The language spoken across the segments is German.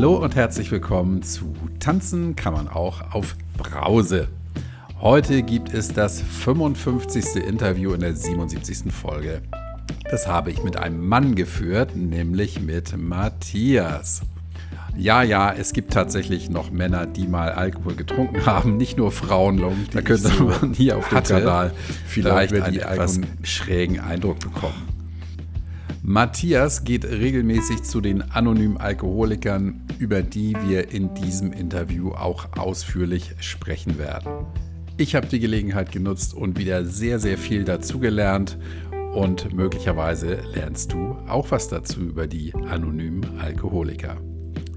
Hallo und herzlich willkommen zu Tanzen kann man auch auf Brause. Heute gibt es das 55. Interview in der 77. Folge. Das habe ich mit einem Mann geführt, nämlich mit Matthias. Ja, ja, es gibt tatsächlich noch Männer, die mal Alkohol getrunken haben, nicht nur Frauen. Da könnte man hier auf dem Kanal vielleicht einen etwas schrägen Eindruck bekommen. Matthias geht regelmäßig zu den anonymen Alkoholikern, über die wir in diesem Interview auch ausführlich sprechen werden. Ich habe die Gelegenheit genutzt und wieder sehr, sehr viel dazugelernt und möglicherweise lernst du auch was dazu über die anonymen Alkoholiker.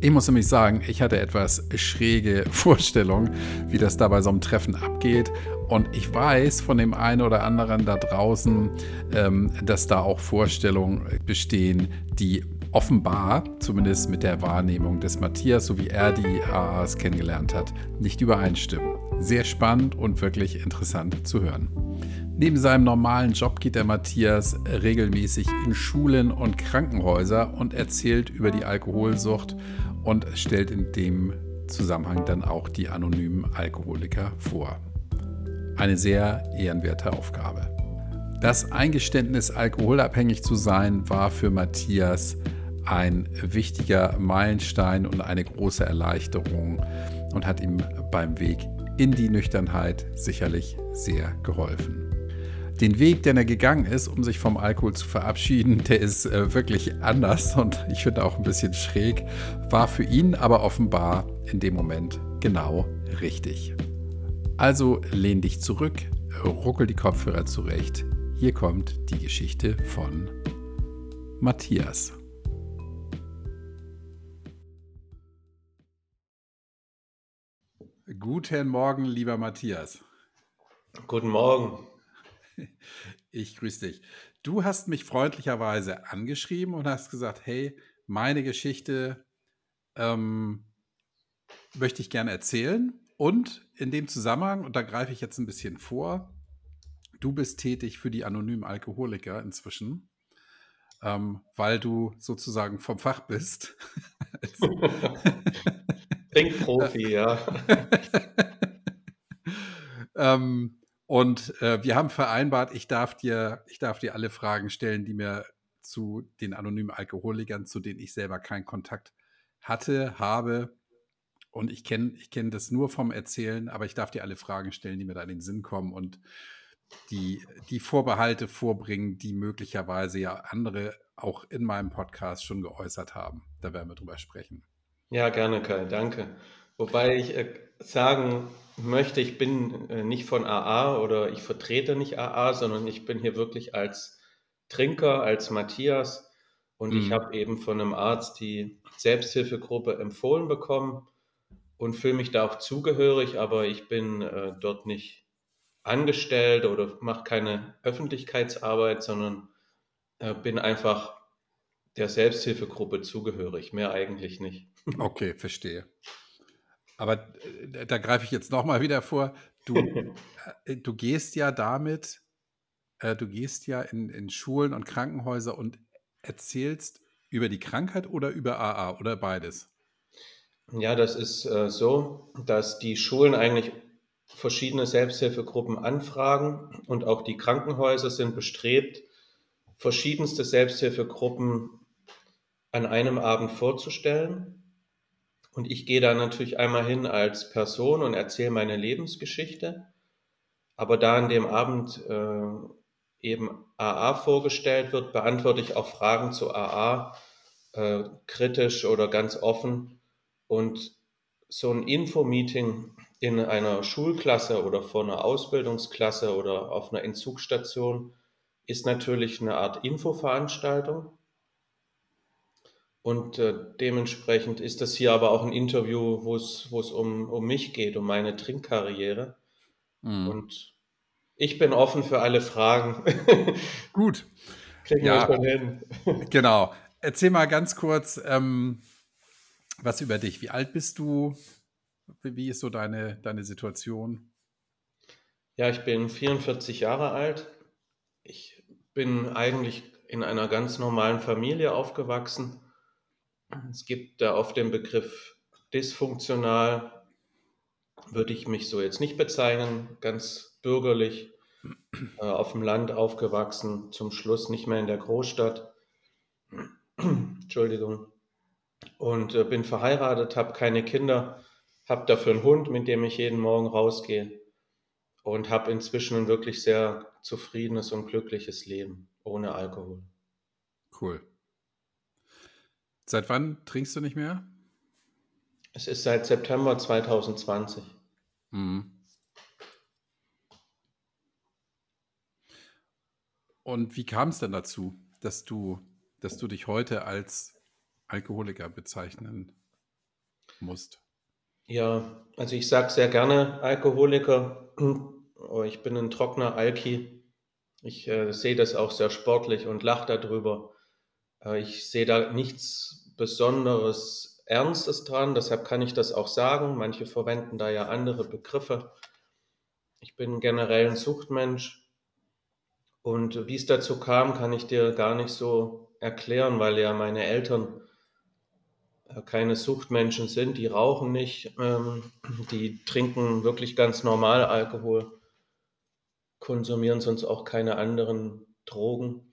Ich muss nämlich sagen, ich hatte etwas schräge Vorstellungen, wie das da bei so einem Treffen abgeht. Und ich weiß von dem einen oder anderen da draußen, ähm, dass da auch Vorstellungen bestehen, die offenbar, zumindest mit der Wahrnehmung des Matthias, so wie er die AAs kennengelernt hat, nicht übereinstimmen. Sehr spannend und wirklich interessant zu hören. Neben seinem normalen Job geht der Matthias regelmäßig in Schulen und Krankenhäuser und erzählt über die Alkoholsucht und stellt in dem Zusammenhang dann auch die anonymen Alkoholiker vor. Eine sehr ehrenwerte Aufgabe. Das Eingeständnis, alkoholabhängig zu sein, war für Matthias ein wichtiger Meilenstein und eine große Erleichterung und hat ihm beim Weg in die Nüchternheit sicherlich sehr geholfen den Weg, den er gegangen ist, um sich vom Alkohol zu verabschieden, der ist äh, wirklich anders und ich finde auch ein bisschen schräg, war für ihn aber offenbar in dem Moment genau richtig. Also lehn dich zurück, ruckel die Kopfhörer zurecht. Hier kommt die Geschichte von Matthias. Guten Morgen, lieber Matthias. Guten Morgen. Ich grüße dich. Du hast mich freundlicherweise angeschrieben und hast gesagt, hey, meine Geschichte ähm, möchte ich gerne erzählen. Und in dem Zusammenhang, und da greife ich jetzt ein bisschen vor, du bist tätig für die anonymen Alkoholiker inzwischen, ähm, weil du sozusagen vom Fach bist. Trinkprofi, ja. ähm, und äh, wir haben vereinbart, ich darf dir, ich darf dir alle Fragen stellen, die mir zu den anonymen Alkoholikern, zu denen ich selber keinen Kontakt hatte, habe. Und ich kenne ich kenn das nur vom Erzählen, aber ich darf dir alle Fragen stellen, die mir da in den Sinn kommen und die, die Vorbehalte vorbringen, die möglicherweise ja andere auch in meinem Podcast schon geäußert haben. Da werden wir drüber sprechen. Ja, gerne, Kai, danke. Wobei ich äh, sagen möchte, ich bin äh, nicht von AA oder ich vertrete nicht AA, sondern ich bin hier wirklich als Trinker, als Matthias. Und mhm. ich habe eben von einem Arzt die Selbsthilfegruppe empfohlen bekommen und fühle mich da auch zugehörig, aber ich bin äh, dort nicht angestellt oder mache keine Öffentlichkeitsarbeit, sondern äh, bin einfach der Selbsthilfegruppe zugehörig, mehr eigentlich nicht. Okay, verstehe. Aber äh, da greife ich jetzt nochmal wieder vor. Du, äh, du gehst ja damit, äh, du gehst ja in, in Schulen und Krankenhäuser und erzählst über die Krankheit oder über AA oder beides? Ja, das ist äh, so, dass die Schulen eigentlich verschiedene Selbsthilfegruppen anfragen und auch die Krankenhäuser sind bestrebt, verschiedenste Selbsthilfegruppen an einem Abend vorzustellen. Und ich gehe da natürlich einmal hin als Person und erzähle meine Lebensgeschichte. Aber da an dem Abend äh, eben AA vorgestellt wird, beantworte ich auch Fragen zu AA äh, kritisch oder ganz offen. Und so ein Info-Meeting in einer Schulklasse oder vor einer Ausbildungsklasse oder auf einer Entzugsstation ist natürlich eine Art Infoveranstaltung. Und äh, dementsprechend ist das hier aber auch ein Interview, wo es, um, um mich geht, um meine Trinkkarriere. Mhm. Und ich bin offen für alle Fragen. Gut. Kriegen ja, wir schon hin. genau. Erzähl mal ganz kurz ähm, was über dich. Wie alt bist du? Wie ist so deine, deine Situation? Ja, ich bin 44 Jahre alt. Ich bin eigentlich in einer ganz normalen Familie aufgewachsen Es gibt da oft den Begriff dysfunktional, würde ich mich so jetzt nicht bezeichnen, ganz bürgerlich, äh, auf dem Land aufgewachsen, zum Schluss nicht mehr in der Großstadt. Entschuldigung. Und äh, bin verheiratet, habe keine Kinder, habe dafür einen Hund, mit dem ich jeden Morgen rausgehe und habe inzwischen ein wirklich sehr zufriedenes und glückliches Leben ohne Alkohol. Cool. Seit wann trinkst du nicht mehr? Es ist seit September 2020. Mhm. Und wie kam es denn dazu, dass du, dass du dich heute als Alkoholiker bezeichnen musst? Ja, also ich sage sehr gerne Alkoholiker. Oh, ich bin ein trockener Alki. Ich äh, sehe das auch sehr sportlich und lache darüber. Äh, ich sehe da nichts Besonderes Ernstes dran, deshalb kann ich das auch sagen. Manche verwenden da ja andere Begriffe. Ich bin generell ein Suchtmensch und wie es dazu kam, kann ich dir gar nicht so erklären, weil ja meine Eltern äh, keine Suchtmenschen sind, die rauchen nicht, ähm, die trinken wirklich ganz normal Alkohol, konsumieren sonst auch keine anderen Drogen.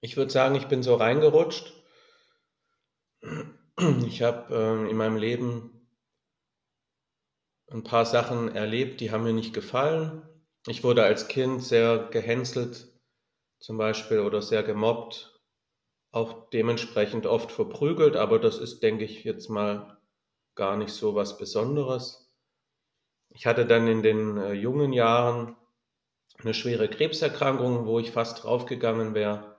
Ich würde sagen, ich bin so reingerutscht. Ich habe äh, in meinem Leben ein paar Sachen erlebt, die haben mir nicht gefallen. Ich wurde als Kind sehr gehänselt, zum Beispiel, oder sehr gemobbt, auch dementsprechend oft verprügelt, aber das ist, denke ich, jetzt mal gar nicht so was Besonderes. Ich hatte dann in den äh, jungen Jahren eine schwere Krebserkrankung, wo ich fast draufgegangen wäre.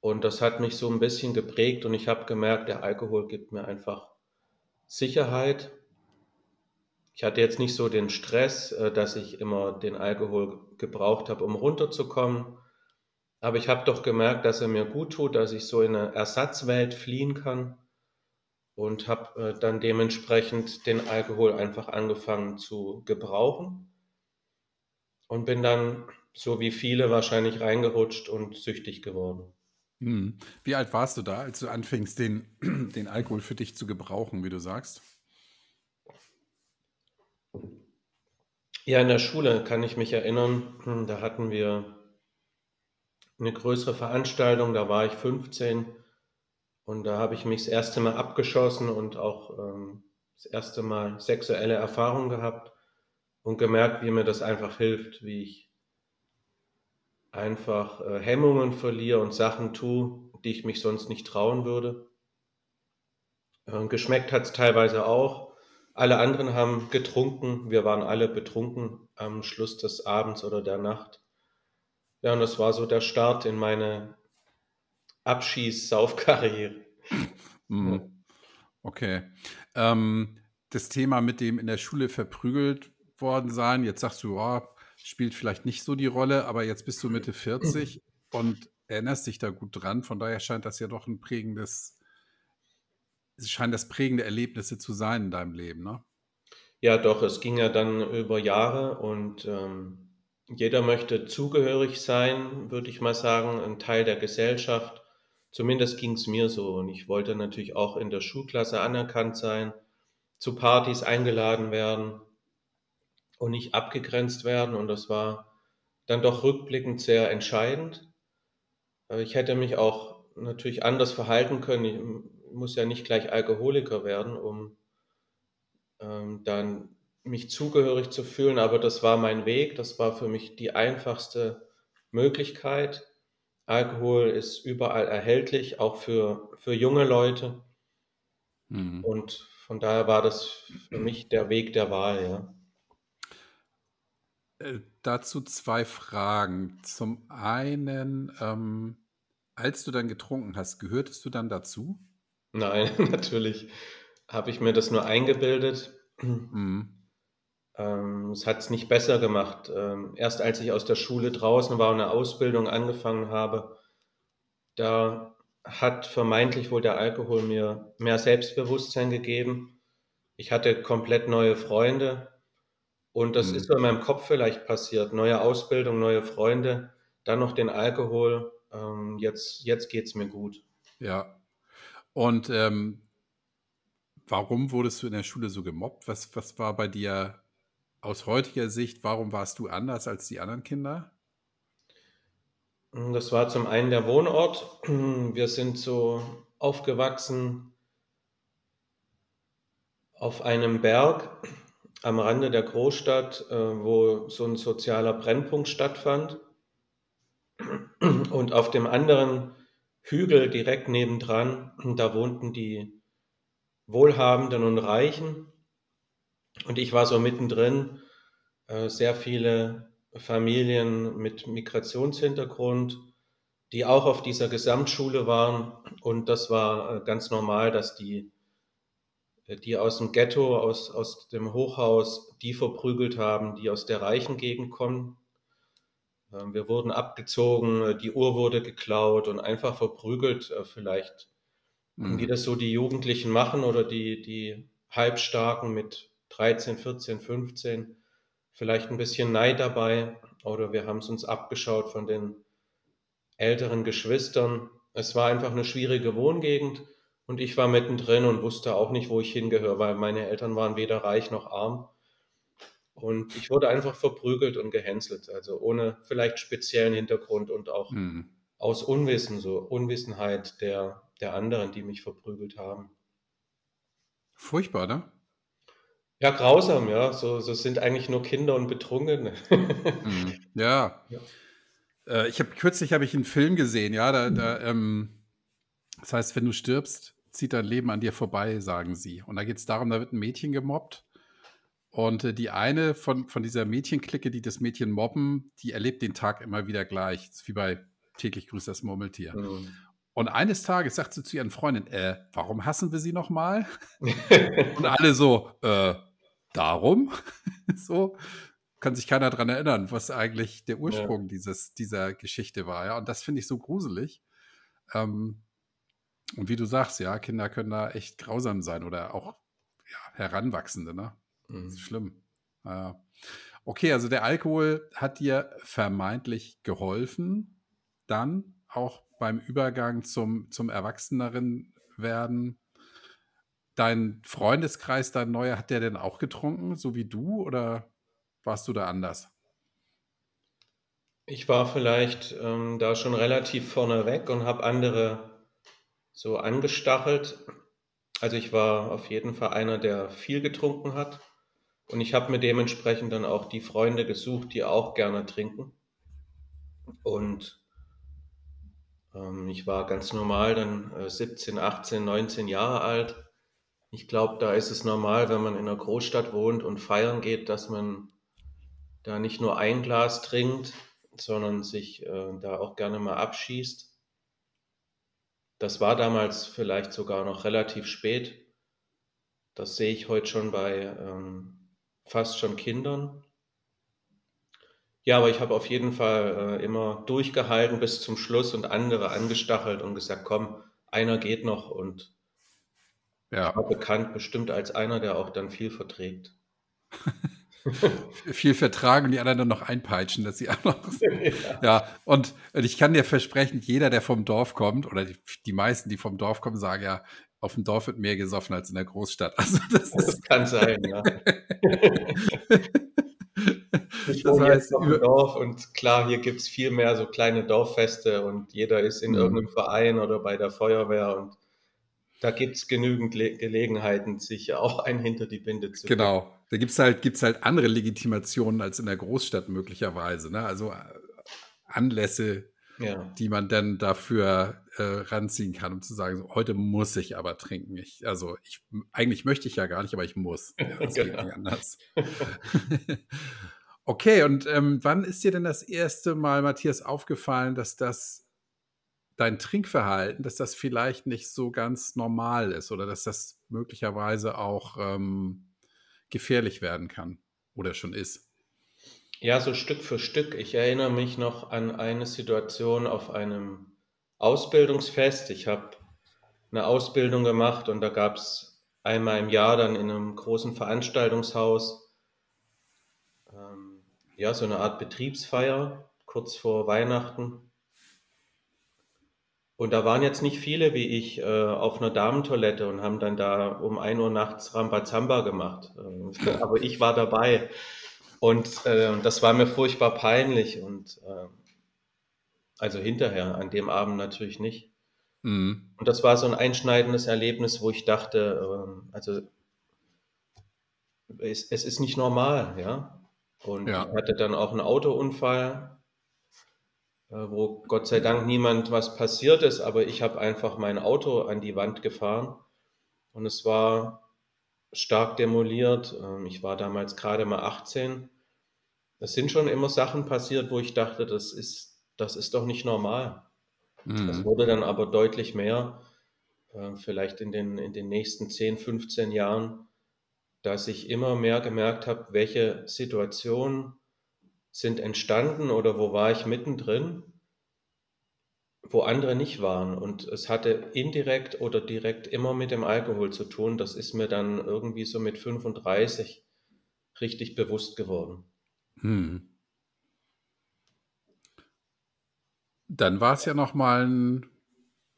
Und das hat mich so ein bisschen geprägt und ich habe gemerkt, der Alkohol gibt mir einfach Sicherheit. Ich hatte jetzt nicht so den Stress, äh, dass ich immer den Alkohol gebraucht habe, um runterzukommen. Aber ich habe doch gemerkt, dass er mir gut tut, dass ich so in eine Ersatzwelt fliehen kann und habe äh, dann dementsprechend den Alkohol einfach angefangen zu gebrauchen und bin dann so wie viele wahrscheinlich reingerutscht und süchtig geworden. Hm. Wie alt warst du da, als du anfingst, den, den Alkohol für dich zu gebrauchen, wie du sagst? Ja, in der Schule kann ich mich erinnern, hm, da hatten wir eine größere Veranstaltung, da war ich 15 und da habe ich mich das erste Mal abgeschossen und auch ähm, das erste Mal sexuelle Erfahrung gehabt und gemerkt, wie mir das einfach hilft, wie ich einfach äh, Hemmungen verliere und Sachen tue, die ich mich sonst nicht trauen würde. Äh, geschmeckt hat es teilweise auch. Alle anderen haben getrunken. Wir waren alle betrunken am Schluss des Abends oder der Nacht. Ja, und das war so der Start in meine Abschieß-Saufkarriere. Mhm. Okay. Ähm, das Thema mit dem in der Schule verprügelt worden sein, jetzt sagst du, oh, spielt vielleicht nicht so die Rolle, aber jetzt bist du Mitte 40 und erinnerst dich da gut dran. Von daher scheint das ja doch ein prägendes, es scheint das prägende Erlebnisse zu sein in deinem Leben, ne? Ja, doch, es ging ja dann über Jahre und ähm, jeder möchte zugehörig sein, würde ich mal sagen, ein Teil der Gesellschaft. Zumindest ging es mir so und ich wollte natürlich auch in der Schulklasse anerkannt sein, zu Partys eingeladen werden und nicht abgegrenzt werden. Und das war dann doch rückblickend sehr entscheidend. Ich hätte mich auch natürlich anders verhalten können. Ich muss ja nicht gleich Alkoholiker werden, um ähm, dann mich zugehörig zu fühlen, aber das war mein Weg, das war für mich die einfachste Möglichkeit. Alkohol ist überall erhältlich, auch für, für junge Leute. Mhm. Und von daher war das für mich der Weg der Wahl, ja. Äh, dazu zwei Fragen. Zum einen, ähm, als du dann getrunken hast, gehörtest du dann dazu? Nein, natürlich habe ich mir das nur eingebildet. Mhm. Ähm, es hat es nicht besser gemacht. Ähm, erst als ich aus der Schule draußen war und eine Ausbildung angefangen habe, da hat vermeintlich wohl der Alkohol mir mehr Selbstbewusstsein gegeben. Ich hatte komplett neue Freunde, und das mhm. ist so in meinem Kopf vielleicht passiert. Neue Ausbildung, neue Freunde, dann noch den Alkohol. Ähm, jetzt jetzt geht es mir gut. Ja. Und ähm, warum wurdest du in der Schule so gemobbt? Was, was war bei dir aus heutiger Sicht, warum warst du anders als die anderen Kinder? Das war zum einen der Wohnort. Wir sind so aufgewachsen auf einem Berg am Rande der Großstadt, äh, wo so ein sozialer Brennpunkt stattfand. Und auf dem anderen Hügel direkt nebendran, da wohnten die Wohlhabenden und Reichen. Und ich war so mittendrin, äh, sehr viele Familien mit Migrationshintergrund, die auch auf dieser Gesamtschule waren. Und das war äh, ganz normal, dass die, die aus dem Ghetto, aus, aus dem Hochhaus, die verprügelt haben, die aus der reichen Gegend kommen. Ähm, wir wurden abgezogen, die Uhr wurde geklaut und einfach verprügelt, vielleicht, mhm. wie das so die Jugendlichen machen oder die, die Halbstarken mit 13, 14, 15 vielleicht ein bisschen Neid dabei oder wir haben es uns abgeschaut von den älteren Geschwistern. Es war einfach eine schwierige Wohngegend und ich war mittendrin und wusste auch nicht, wo ich hingehöre, weil meine Eltern waren weder reich noch arm. Und ich wurde einfach verprügelt und gehänselt, also ohne vielleicht speziellen Hintergrund und auch hm. aus Unwissen, so Unwissenheit der, der anderen, die mich verprügelt haben. Furchtbar, ne? Ja, grausam, ja. So, so sind eigentlich nur Kinder und Betrunkene. Mhm. Ja. ja. Äh, ich habe kürzlich habe ich einen Film gesehen, ja, da, da ähm, das heißt, wenn du stirbst, zieht dein Leben an dir vorbei, sagen sie. Und da geht es darum, da wird ein Mädchen gemobbt. Und äh, die eine von, von dieser Mädchenklicke, die das Mädchen mobben, die erlebt den Tag immer wieder gleich. Wie bei täglich grüßt das Murmeltier. Mhm. Und eines Tages sagt sie zu ihren Freundin, äh, warum hassen wir sie nochmal? und alle so, äh, darum. so kann sich keiner daran erinnern, was eigentlich der Ursprung ja. dieses, dieser Geschichte war. Ja? Und das finde ich so gruselig. Ähm, und wie du sagst, ja, Kinder können da echt grausam sein oder auch ja, Heranwachsende, ne? Mhm. Das ist mhm. schlimm. Ja. Okay, also der Alkohol hat dir vermeintlich geholfen, dann auch beim Übergang zum, zum Erwachseneren werden dein Freundeskreis, dein neuer, hat der denn auch getrunken, so wie du, oder warst du da anders? Ich war vielleicht ähm, da schon relativ vorne weg und habe andere so angestachelt. Also ich war auf jeden Fall einer, der viel getrunken hat. Und ich habe mir dementsprechend dann auch die Freunde gesucht, die auch gerne trinken. Und ähm, ich war ganz normal dann äh, 17, 18, 19 Jahre alt ich glaube, da ist es normal, wenn man in einer Großstadt wohnt und feiern geht, dass man da nicht nur ein Glas trinkt, sondern sich äh, da auch gerne mal abschießt. Das war damals vielleicht sogar noch relativ spät. Das sehe ich heute schon bei ähm, fast schon Kindern. Ja, aber ich habe auf jeden Fall äh, immer durchgehalten bis zum Schluss und andere angestachelt und gesagt, komm, einer geht noch und ja. war bekannt bestimmt als einer, der auch dann viel verträgt. viel vertragen und die anderen dann noch einpeitschen, dass sie auch noch. ja. ja, und, und ich kann dir versprechen, jeder, der vom Dorf kommt, oder die, die meisten, die vom Dorf kommen, sagen ja, auf dem Dorf wird mehr gesoffen als in der Großstadt. Also das, das ist, kann sein, ja. ich das heißt, jetzt auf dem Dorf und klar, hier gibt es viel mehr so kleine Dorffeste und jeder ist in mhm. irgendeinem Verein oder bei der Feuerwehr und da gibt es genügend Le Gelegenheiten, sich auch ein hinter die Binde zu Genau. Da gibt es halt, gibt's halt andere Legitimationen als in der Großstadt möglicherweise. Ne? Also äh, Anlässe, ja. die man dann dafür äh, ranziehen kann, um zu sagen, so, heute muss ich aber trinken. Ich, also ich, eigentlich möchte ich ja gar nicht, aber ich muss. Ja, das genau. geht nicht anders. okay, und ähm, wann ist dir denn das erste Mal, Matthias, aufgefallen, dass das dein Trinkverhalten, dass das vielleicht nicht so ganz normal ist oder dass das möglicherweise auch ähm, gefährlich werden kann oder schon ist. Ja, so Stück für Stück. Ich erinnere mich noch an eine Situation auf einem Ausbildungsfest. Ich habe eine Ausbildung gemacht und da gab es einmal im Jahr dann in einem großen Veranstaltungshaus ähm, ja so eine Art Betriebsfeier kurz vor Weihnachten. Und da waren jetzt nicht viele wie ich äh, auf einer Damentoilette und haben dann da um 1 Uhr nachts Rambazamba gemacht. Äh, aber ich war dabei. Und äh, das war mir furchtbar peinlich. Und äh, also hinterher, an dem Abend natürlich nicht. Mhm. Und das war so ein einschneidendes Erlebnis, wo ich dachte, ähm, also es, es, ist nicht normal, ja. Und ja. ich hatte dann auch einen Autounfall, wo Gott sei Dank niemand was passiert ist, aber ich habe einfach mein Auto an die Wand gefahren und es war stark demoliert. Ähm, ich war damals gerade mal 18. Es sind schon immer Sachen passiert, wo ich dachte, das ist, das ist doch nicht normal. Mhm. Das wurde dann aber deutlich mehr, äh, vielleicht in den, in den nächsten 10, 15 Jahren, dass ich immer mehr gemerkt habe, welche Situationen sind entstanden oder wo war ich mittendrin, wo andere nicht waren. Und es hatte indirekt oder direkt immer mit dem Alkohol zu tun. Das ist mir dann irgendwie so mit 35 richtig bewusst geworden. Hm. Dann war es ja noch mal ein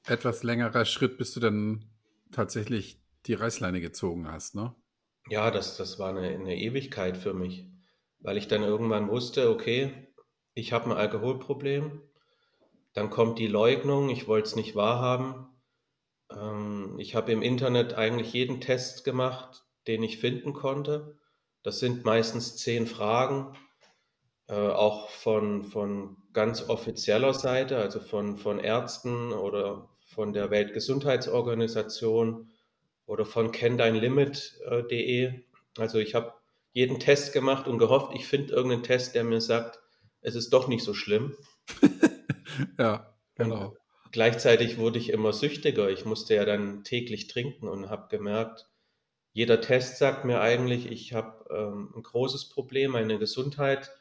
etwas längerer Schritt, bis du dann tatsächlich die Reißleine gezogen hast, ne? Ja, das, das war eine, eine Ewigkeit für mich, weil ich dann irgendwann wusste, okay, ich habe ein Alkoholproblem, dann kommt die Leugnung, ich wollte es nicht wahrhaben. Ähm, ich habe im Internet eigentlich jeden Test gemacht, den ich finden konnte. Das sind meistens zehn Fragen, äh, auch von, von ganz offizieller Seite, also von, von Ärzten oder von der Weltgesundheitsorganisation oder von kenndeinlimit.de. Also ich habe jeden Test gemacht und gehofft, ich finde irgendeinen Test, der mir sagt, es ist doch nicht so schlimm. ja, genau. Und gleichzeitig wurde ich immer süchtiger. Ich musste ja dann täglich trinken und habe gemerkt, jeder Test sagt mir eigentlich, ich habe ähm, ein großes Problem, meine Gesundheit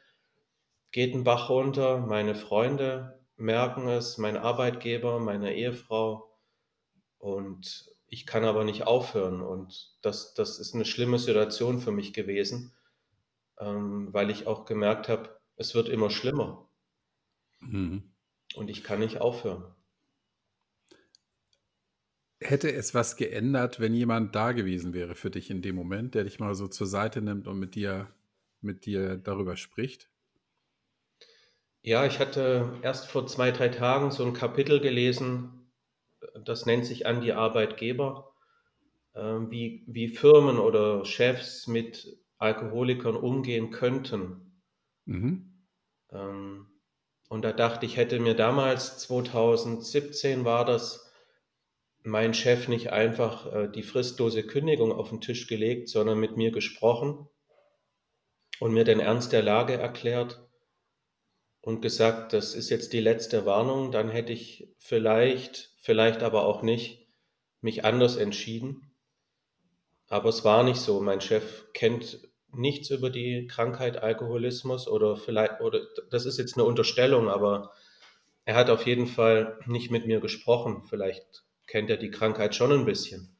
geht ein Bach runter, meine Freunde merken es, mein Arbeitgeber, meine Ehefrau und ich kann aber nicht aufhören und das, das ist eine schlimme Situation für mich gewesen, ähm, weil ich auch gemerkt habe, es wird immer schlimmer. Mhm. Und ich kann nicht aufhören. Hätte es was geändert, wenn jemand da gewesen wäre für dich in dem Moment, der dich mal so zur Seite nimmt und mit dir, mit dir darüber spricht? Ja, ich hatte erst vor zwei, drei Tagen so ein Kapitel gelesen, das nennt sich an die Arbeitgeber, ähm, wie, wie Firmen oder Chefs mit Alkoholikern umgehen könnten. Mhm. Ähm, und da dachte ich, hätte mir damals, 2017 war das, mein Chef nicht einfach äh, die fristlose Kündigung auf den Tisch gelegt, sondern mit mir gesprochen und mir den Ernst der Lage erklärt und gesagt, das ist jetzt die letzte Warnung, dann hätte ich vielleicht, vielleicht aber auch nicht, mich anders entschieden. Aber es war nicht so. Mein Chef kennt nichts über die Krankheit Alkoholismus oder vielleicht, oder das ist jetzt eine Unterstellung, aber er hat auf jeden Fall nicht mit mir gesprochen. Vielleicht kennt er die Krankheit schon ein bisschen.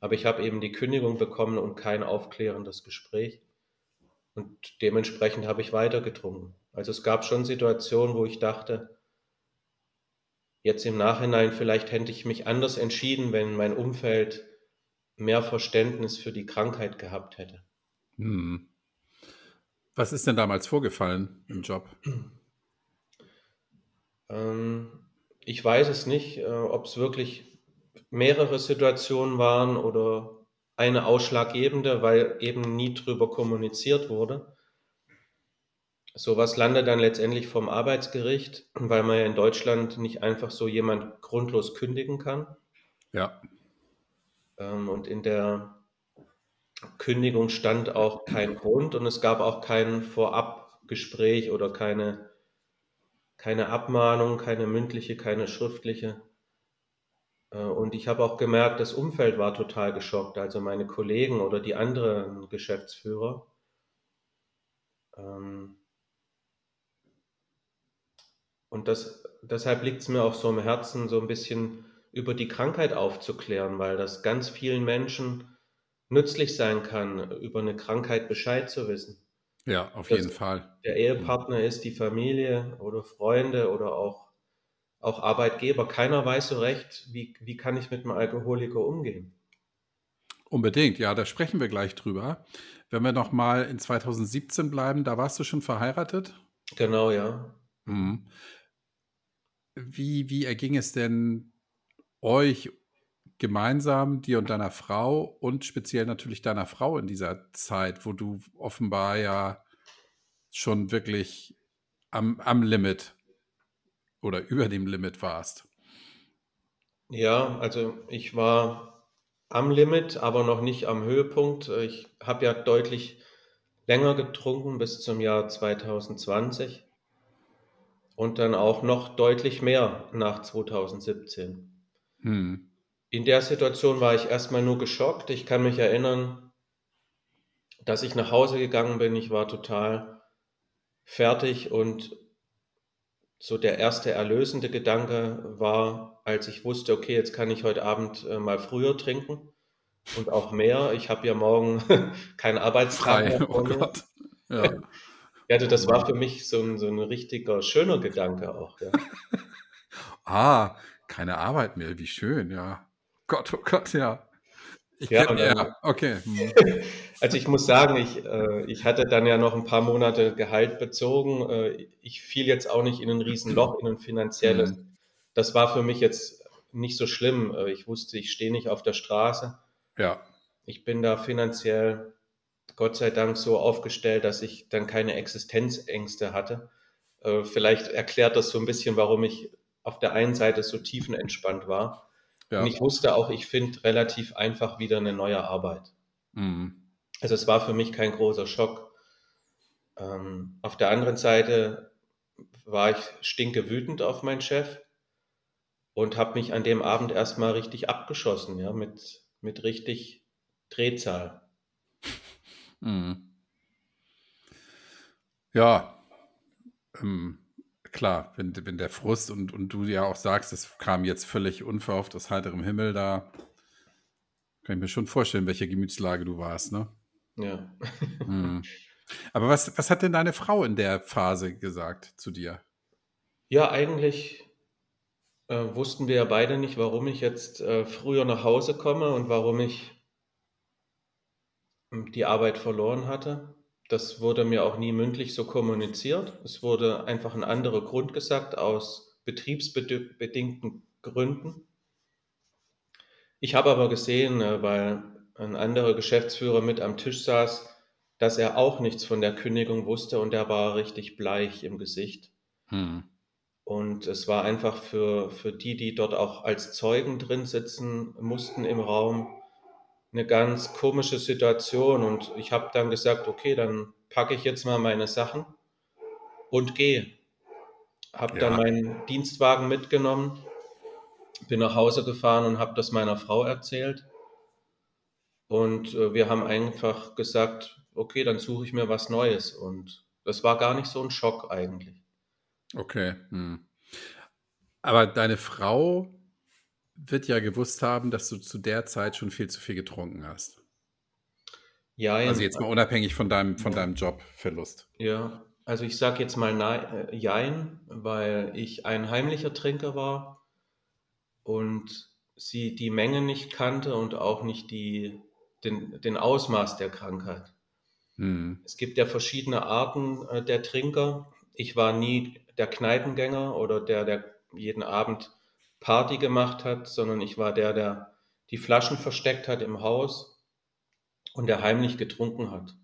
Aber ich habe eben die Kündigung bekommen und kein aufklärendes Gespräch. Und dementsprechend habe ich weiter getrunken. Also es gab schon Situationen, wo ich dachte, jetzt im Nachhinein vielleicht hätte ich mich anders entschieden, wenn mein Umfeld mehr Verständnis für die Krankheit gehabt hätte. Hm. Was ist denn damals vorgefallen im Job? Ähm, ich weiß es nicht, äh, ob es wirklich mehrere Situationen waren oder eine ausschlaggebende, weil eben nie drüber kommuniziert wurde. Sowas landet dann letztendlich vom Arbeitsgericht, weil man ja in Deutschland nicht einfach so jemand grundlos kündigen kann. Ja. Ähm, und in der Kündigung stand auch kein Grund und es gab auch kein Vorabgespräch oder keine, keine Abmahnung, keine mündliche, keine schriftliche. Äh, und ich habe auch gemerkt, das Umfeld war total geschockt, also meine Kollegen oder die anderen Geschäftsführer. Ähm, und das, deshalb liegt es mir auch so am Herzen, so ein bisschen über die Krankheit aufzuklären, weil das ganz vielen Menschen nützlich sein kann, über eine Krankheit Bescheid zu wissen. Ja, auf jeden Fall. Der Ehepartner ist die Familie oder Freunde oder auch, auch Arbeitgeber. Keiner weiß so recht, wie, wie kann ich mit einem Alkoholiker umgehen. Unbedingt, ja, da sprechen wir gleich drüber. Wenn wir noch mal in 2017 bleiben, da warst du schon verheiratet? Genau, ja. Mhm. Wie, wie erging es denn euch gemeinsam, dir und deiner Frau und speziell natürlich deiner Frau in dieser Zeit, wo du offenbar ja schon wirklich am, am Limit oder über dem Limit warst? Ja, also ich war am Limit, aber noch nicht am Höhepunkt. Ich habe ja deutlich länger getrunken bis zum Jahr 2020 und dann auch noch deutlich mehr nach 2017. Hm. In der Situation war ich erstmal nur geschockt. Ich kann mich erinnern, dass ich nach Hause gegangen bin. Ich war total fertig und so der erste erlösende Gedanke war, als ich wusste, okay, jetzt kann ich heute Abend äh, mal früher trinken und auch mehr. Ich habe ja morgen keinen Arbeitstag mehr. Oh Gott. Ja. Ja, das war für mich so ein, so ein richtiger schöner Gedanke auch. Ja. ah, keine Arbeit mehr, wie schön, ja. Gott, oh Gott, ja. Ich ja, kenn, ja, okay. Hm. Also ich muss sagen, ich, äh, ich hatte dann ja noch ein paar Monate Gehalt bezogen. Äh, ich fiel jetzt auch nicht in ein Riesenloch, in ein finanzielles. Mhm. Das war für mich jetzt nicht so schlimm. Äh, ich wusste, ich stehe nicht auf der Straße. Ja. Ich bin da finanziell Gott sei Dank so aufgestellt, dass ich dann keine Existenzängste hatte. Äh, vielleicht erklärt das so ein bisschen, warum ich auf der einen Seite so tiefenentspannt war. Ja. Und ich wusste auch, ich finde relativ einfach wieder eine neue Arbeit. Mhm. Also es war für mich kein großer Schock. Ähm, auf der anderen Seite war ich stinke wütend auf meinen Chef und habe mich an dem Abend erstmal richtig abgeschossen, ja, mit, mit richtig Drehzahl. Mhm. Ja, ähm, klar, wenn, wenn der Frust und, und du ja auch sagst, es kam jetzt völlig unverhofft aus heiterem Himmel, da kann ich mir schon vorstellen, welche Gemütslage du warst, ne? Ja. hm. Aber was, was hat denn deine Frau in der Phase gesagt zu dir? Ja, eigentlich äh, wussten wir ja beide nicht, warum ich jetzt äh, früher nach Hause komme und warum ich die Arbeit verloren hatte. Das wurde mir auch nie mündlich so kommuniziert. Es wurde einfach ein anderer Grund gesagt aus betriebsbedingten Gründen. Ich habe aber gesehen, äh, weil ein anderer Geschäftsführer mit am Tisch saß, dass er auch nichts von der Kündigung wusste und er war richtig bleich im Gesicht. Hm. Und es war einfach für, für die, die dort auch als Zeugen drin sitzen mussten im Raum, eine ganz komische Situation und ich habe dann gesagt, okay, dann packe ich jetzt mal meine Sachen und gehe. Habe ja. dann meinen Dienstwagen mitgenommen, bin nach Hause gefahren und habe das meiner Frau erzählt. Und äh, wir haben einfach gesagt, okay, dann suche ich mir was Neues. Und das war gar nicht so ein Schock eigentlich. Okay. Hm. Aber deine Frau wird ja gewusst haben, dass du zu der Zeit schon viel zu viel getrunken hast. Ja, also jetzt mal unabhängig von deinem, von deinem Jobverlust. Ja, also ich sage jetzt mal nein, äh, Jein, weil ich ein heimlicher Trinker war und sie die Menge nicht kannte und auch nicht die, den, den Ausmaß der Krankheit. Hm. Es gibt ja verschiedene Arten äh, der Trinker. Ich war nie der Kneipengänger oder der, der jeden Abend Party gemacht hat, sondern ich war der, der die Flaschen versteckt hat im Haus und der heimlich getrunken hat.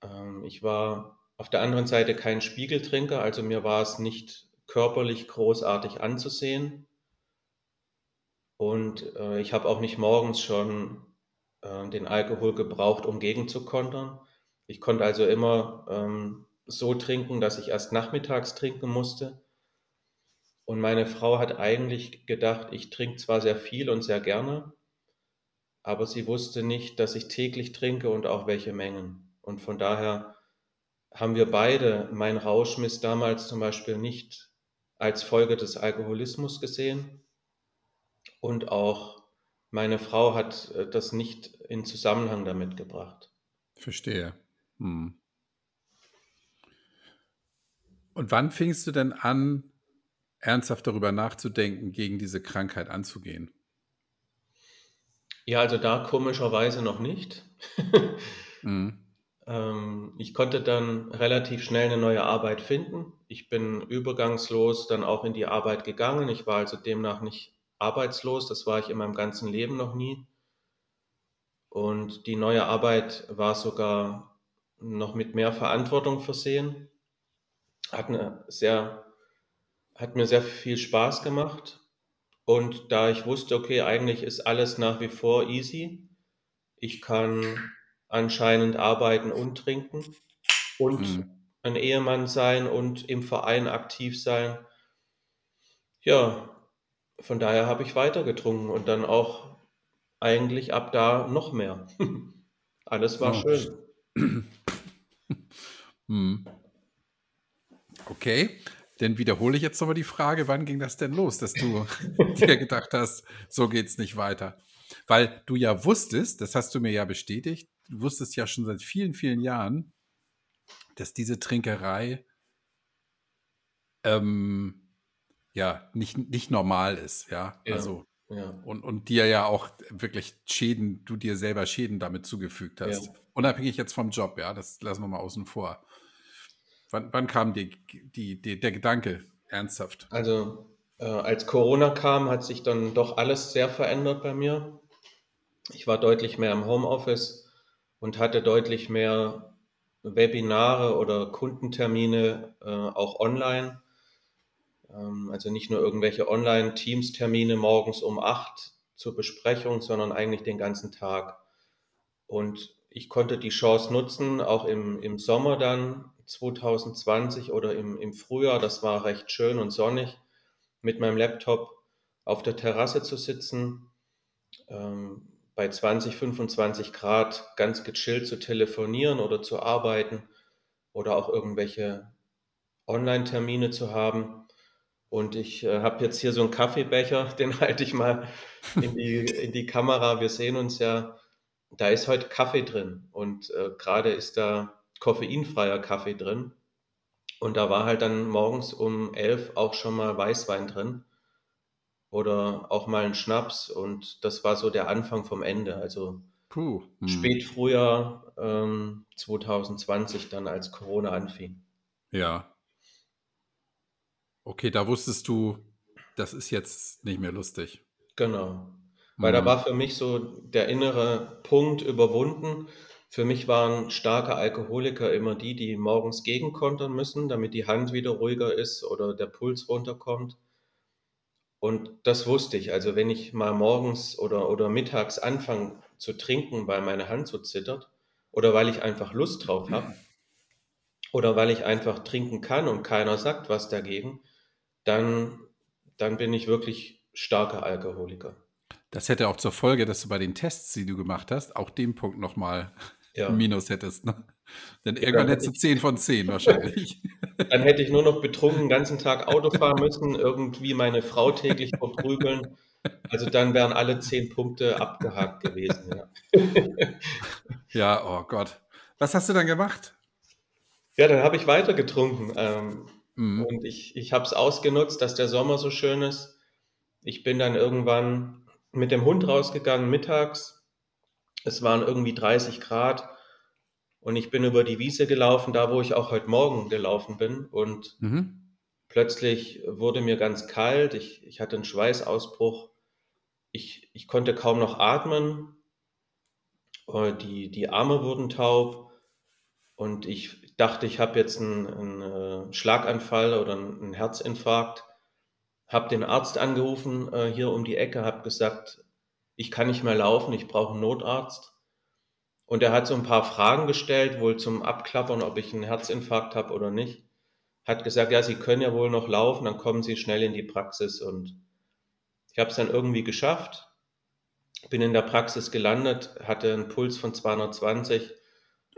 Ähm, ich war auf der anderen Seite kein Spiegeltrinker, also mir war es nicht körperlich großartig anzusehen. Und äh, ich habe auch nicht morgens schon äh, den Alkohol gebraucht, um gegenzukontern. Ich konnte also immer ähm, so trinken, dass ich erst nachmittags trinken musste. Und meine Frau hat eigentlich gedacht, ich trinke zwar sehr viel und sehr gerne, aber sie wusste nicht, dass ich täglich trinke und auch welche Mengen. Und von daher haben wir beide mein Rauschmiss damals zum Beispiel nicht als Folge des Alkoholismus gesehen. Und auch meine Frau hat äh, das nicht in Zusammenhang damit gebracht. Verstehe. Hm. Und wann fingst du denn an, ernsthaft darüber nachzudenken, gegen diese Krankheit anzugehen? Ja, also da komischerweise noch nicht. Mhm. Ähm, ich konnte dann relativ schnell eine neue Arbeit finden. Ich bin übergangslos dann auch in die Arbeit gegangen. Ich war also demnach nicht arbeitslos. Das war ich in meinem ganzen Leben noch nie. Und die neue Arbeit war sogar noch mit mehr Verantwortung versehen. Hat, eine sehr, hat mir sehr viel Spaß gemacht. Und da ich wusste, okay, eigentlich ist alles nach wie vor easy. Ich kann anscheinend arbeiten und trinken und Mhm. ein Ehemann sein und im Verein aktiv sein. Ja, von daher habe ich weiter getrunken und dann auch eigentlich ab da noch mehr. Alles war Oh. schön. Mhm. Okay, dann wiederhole ich jetzt nochmal die Frage, wann ging das denn los, dass du dir gedacht hast, so geht's nicht weiter? Weil du ja wusstest, das hast du mir ja bestätigt, du wusstest ja schon seit vielen, vielen Jahren, dass diese Trinkerei ähm, ja nicht, nicht normal ist, ja. Ja, Also ja, und, und dir ja auch wirklich Schäden, du dir selber Schäden damit zugefügt ja. hast. Unabhängig jetzt vom Job, ja, das lassen wir mal außen vor. Wann, wann kam die, die, die, der Gedanke ernsthaft? Also äh, als Corona kam, hat sich dann doch alles sehr verändert bei mir. Ich war deutlich mehr im Homeoffice und hatte deutlich mehr Webinare oder Kundentermine äh, auch online. Ähm, also nicht nur irgendwelche Online-Teams-Termine morgens um acht zur Besprechung, sondern eigentlich den ganzen Tag. Und ich konnte die Chance nutzen, auch im, im Sommer dann 2020 oder im, im Frühjahr, das war recht schön und sonnig, mit meinem Laptop auf der Terrasse zu sitzen, ähm, bei 20, 25 Grad ganz gechillt zu telefonieren oder zu arbeiten oder auch irgendwelche Online-Termine zu haben. Und ich äh, habe jetzt hier so einen Kaffeebecher, den halte ich mal in die, in die Kamera. Wir sehen uns ja. Da ist heute Kaffee drin und äh, gerade ist da koffeinfreier Kaffee drin. Und da war halt dann morgens um elf auch schon mal Weißwein drin oder auch mal ein Schnaps. Und das war so der Anfang vom Ende. Also Puh. Hm. Spätfrühjahr ähm, 2020 dann, als Corona anfing. Ja. Okay, da wusstest du, das ist jetzt nicht mehr lustig. Genau. Weil da Hm. war für mich so der innere Punkt überwunden. Für mich waren starke Alkoholiker immer die, die morgens gegenkontern müssen, damit die Hand wieder ruhiger ist oder der Puls runterkommt. Und das wusste ich. Also wenn ich mal morgens oder, oder mittags anfange zu trinken, weil meine Hand so zittert oder weil ich einfach Lust drauf habe oder weil ich einfach trinken kann und keiner sagt was dagegen, dann, dann bin ich wirklich starker Alkoholiker. Das hätte auch zur Folge, dass du bei den Tests, die du gemacht hast, auch den Punkt nochmal Ja. Minus hättest. Ne? Denn irgendwann hättest hätte du 10 von 10 wahrscheinlich. Dann hätte ich nur noch betrunken den ganzen Tag Auto fahren müssen, irgendwie meine Frau täglich verprügeln. Also dann wären alle zehn Punkte abgehakt gewesen. Ja, ja, oh Gott. Was hast du dann gemacht? ja dann habe ich weiter getrunken. Ähm, Mhm. und ich, ich habe es ausgenutzt, dass der Sommer so schön ist. Ich bin dann irgendwann mit dem Hund rausgegangen mittags. Es waren irgendwie 30 Grad. Und ich bin über die Wiese gelaufen, da wo ich auch heute Morgen gelaufen bin. Und Mhm. Plötzlich wurde mir ganz kalt, ich, ich hatte einen Schweißausbruch, ich, ich konnte kaum noch atmen, äh, die, die Arme wurden taub und ich dachte, ich habe jetzt einen, einen äh, Schlaganfall oder einen Herzinfarkt. Habe den Arzt angerufen äh, hier um die Ecke, habe gesagt, ich kann nicht mehr laufen, ich brauche einen Notarzt. Und er hat so ein paar Fragen gestellt, wohl zum Abklappern, ob ich einen Herzinfarkt habe oder nicht hat gesagt, ja, Sie können ja wohl noch laufen, dann kommen Sie schnell in die Praxis. Und ich habe es dann irgendwie geschafft, bin in der Praxis gelandet, hatte einen Puls von 220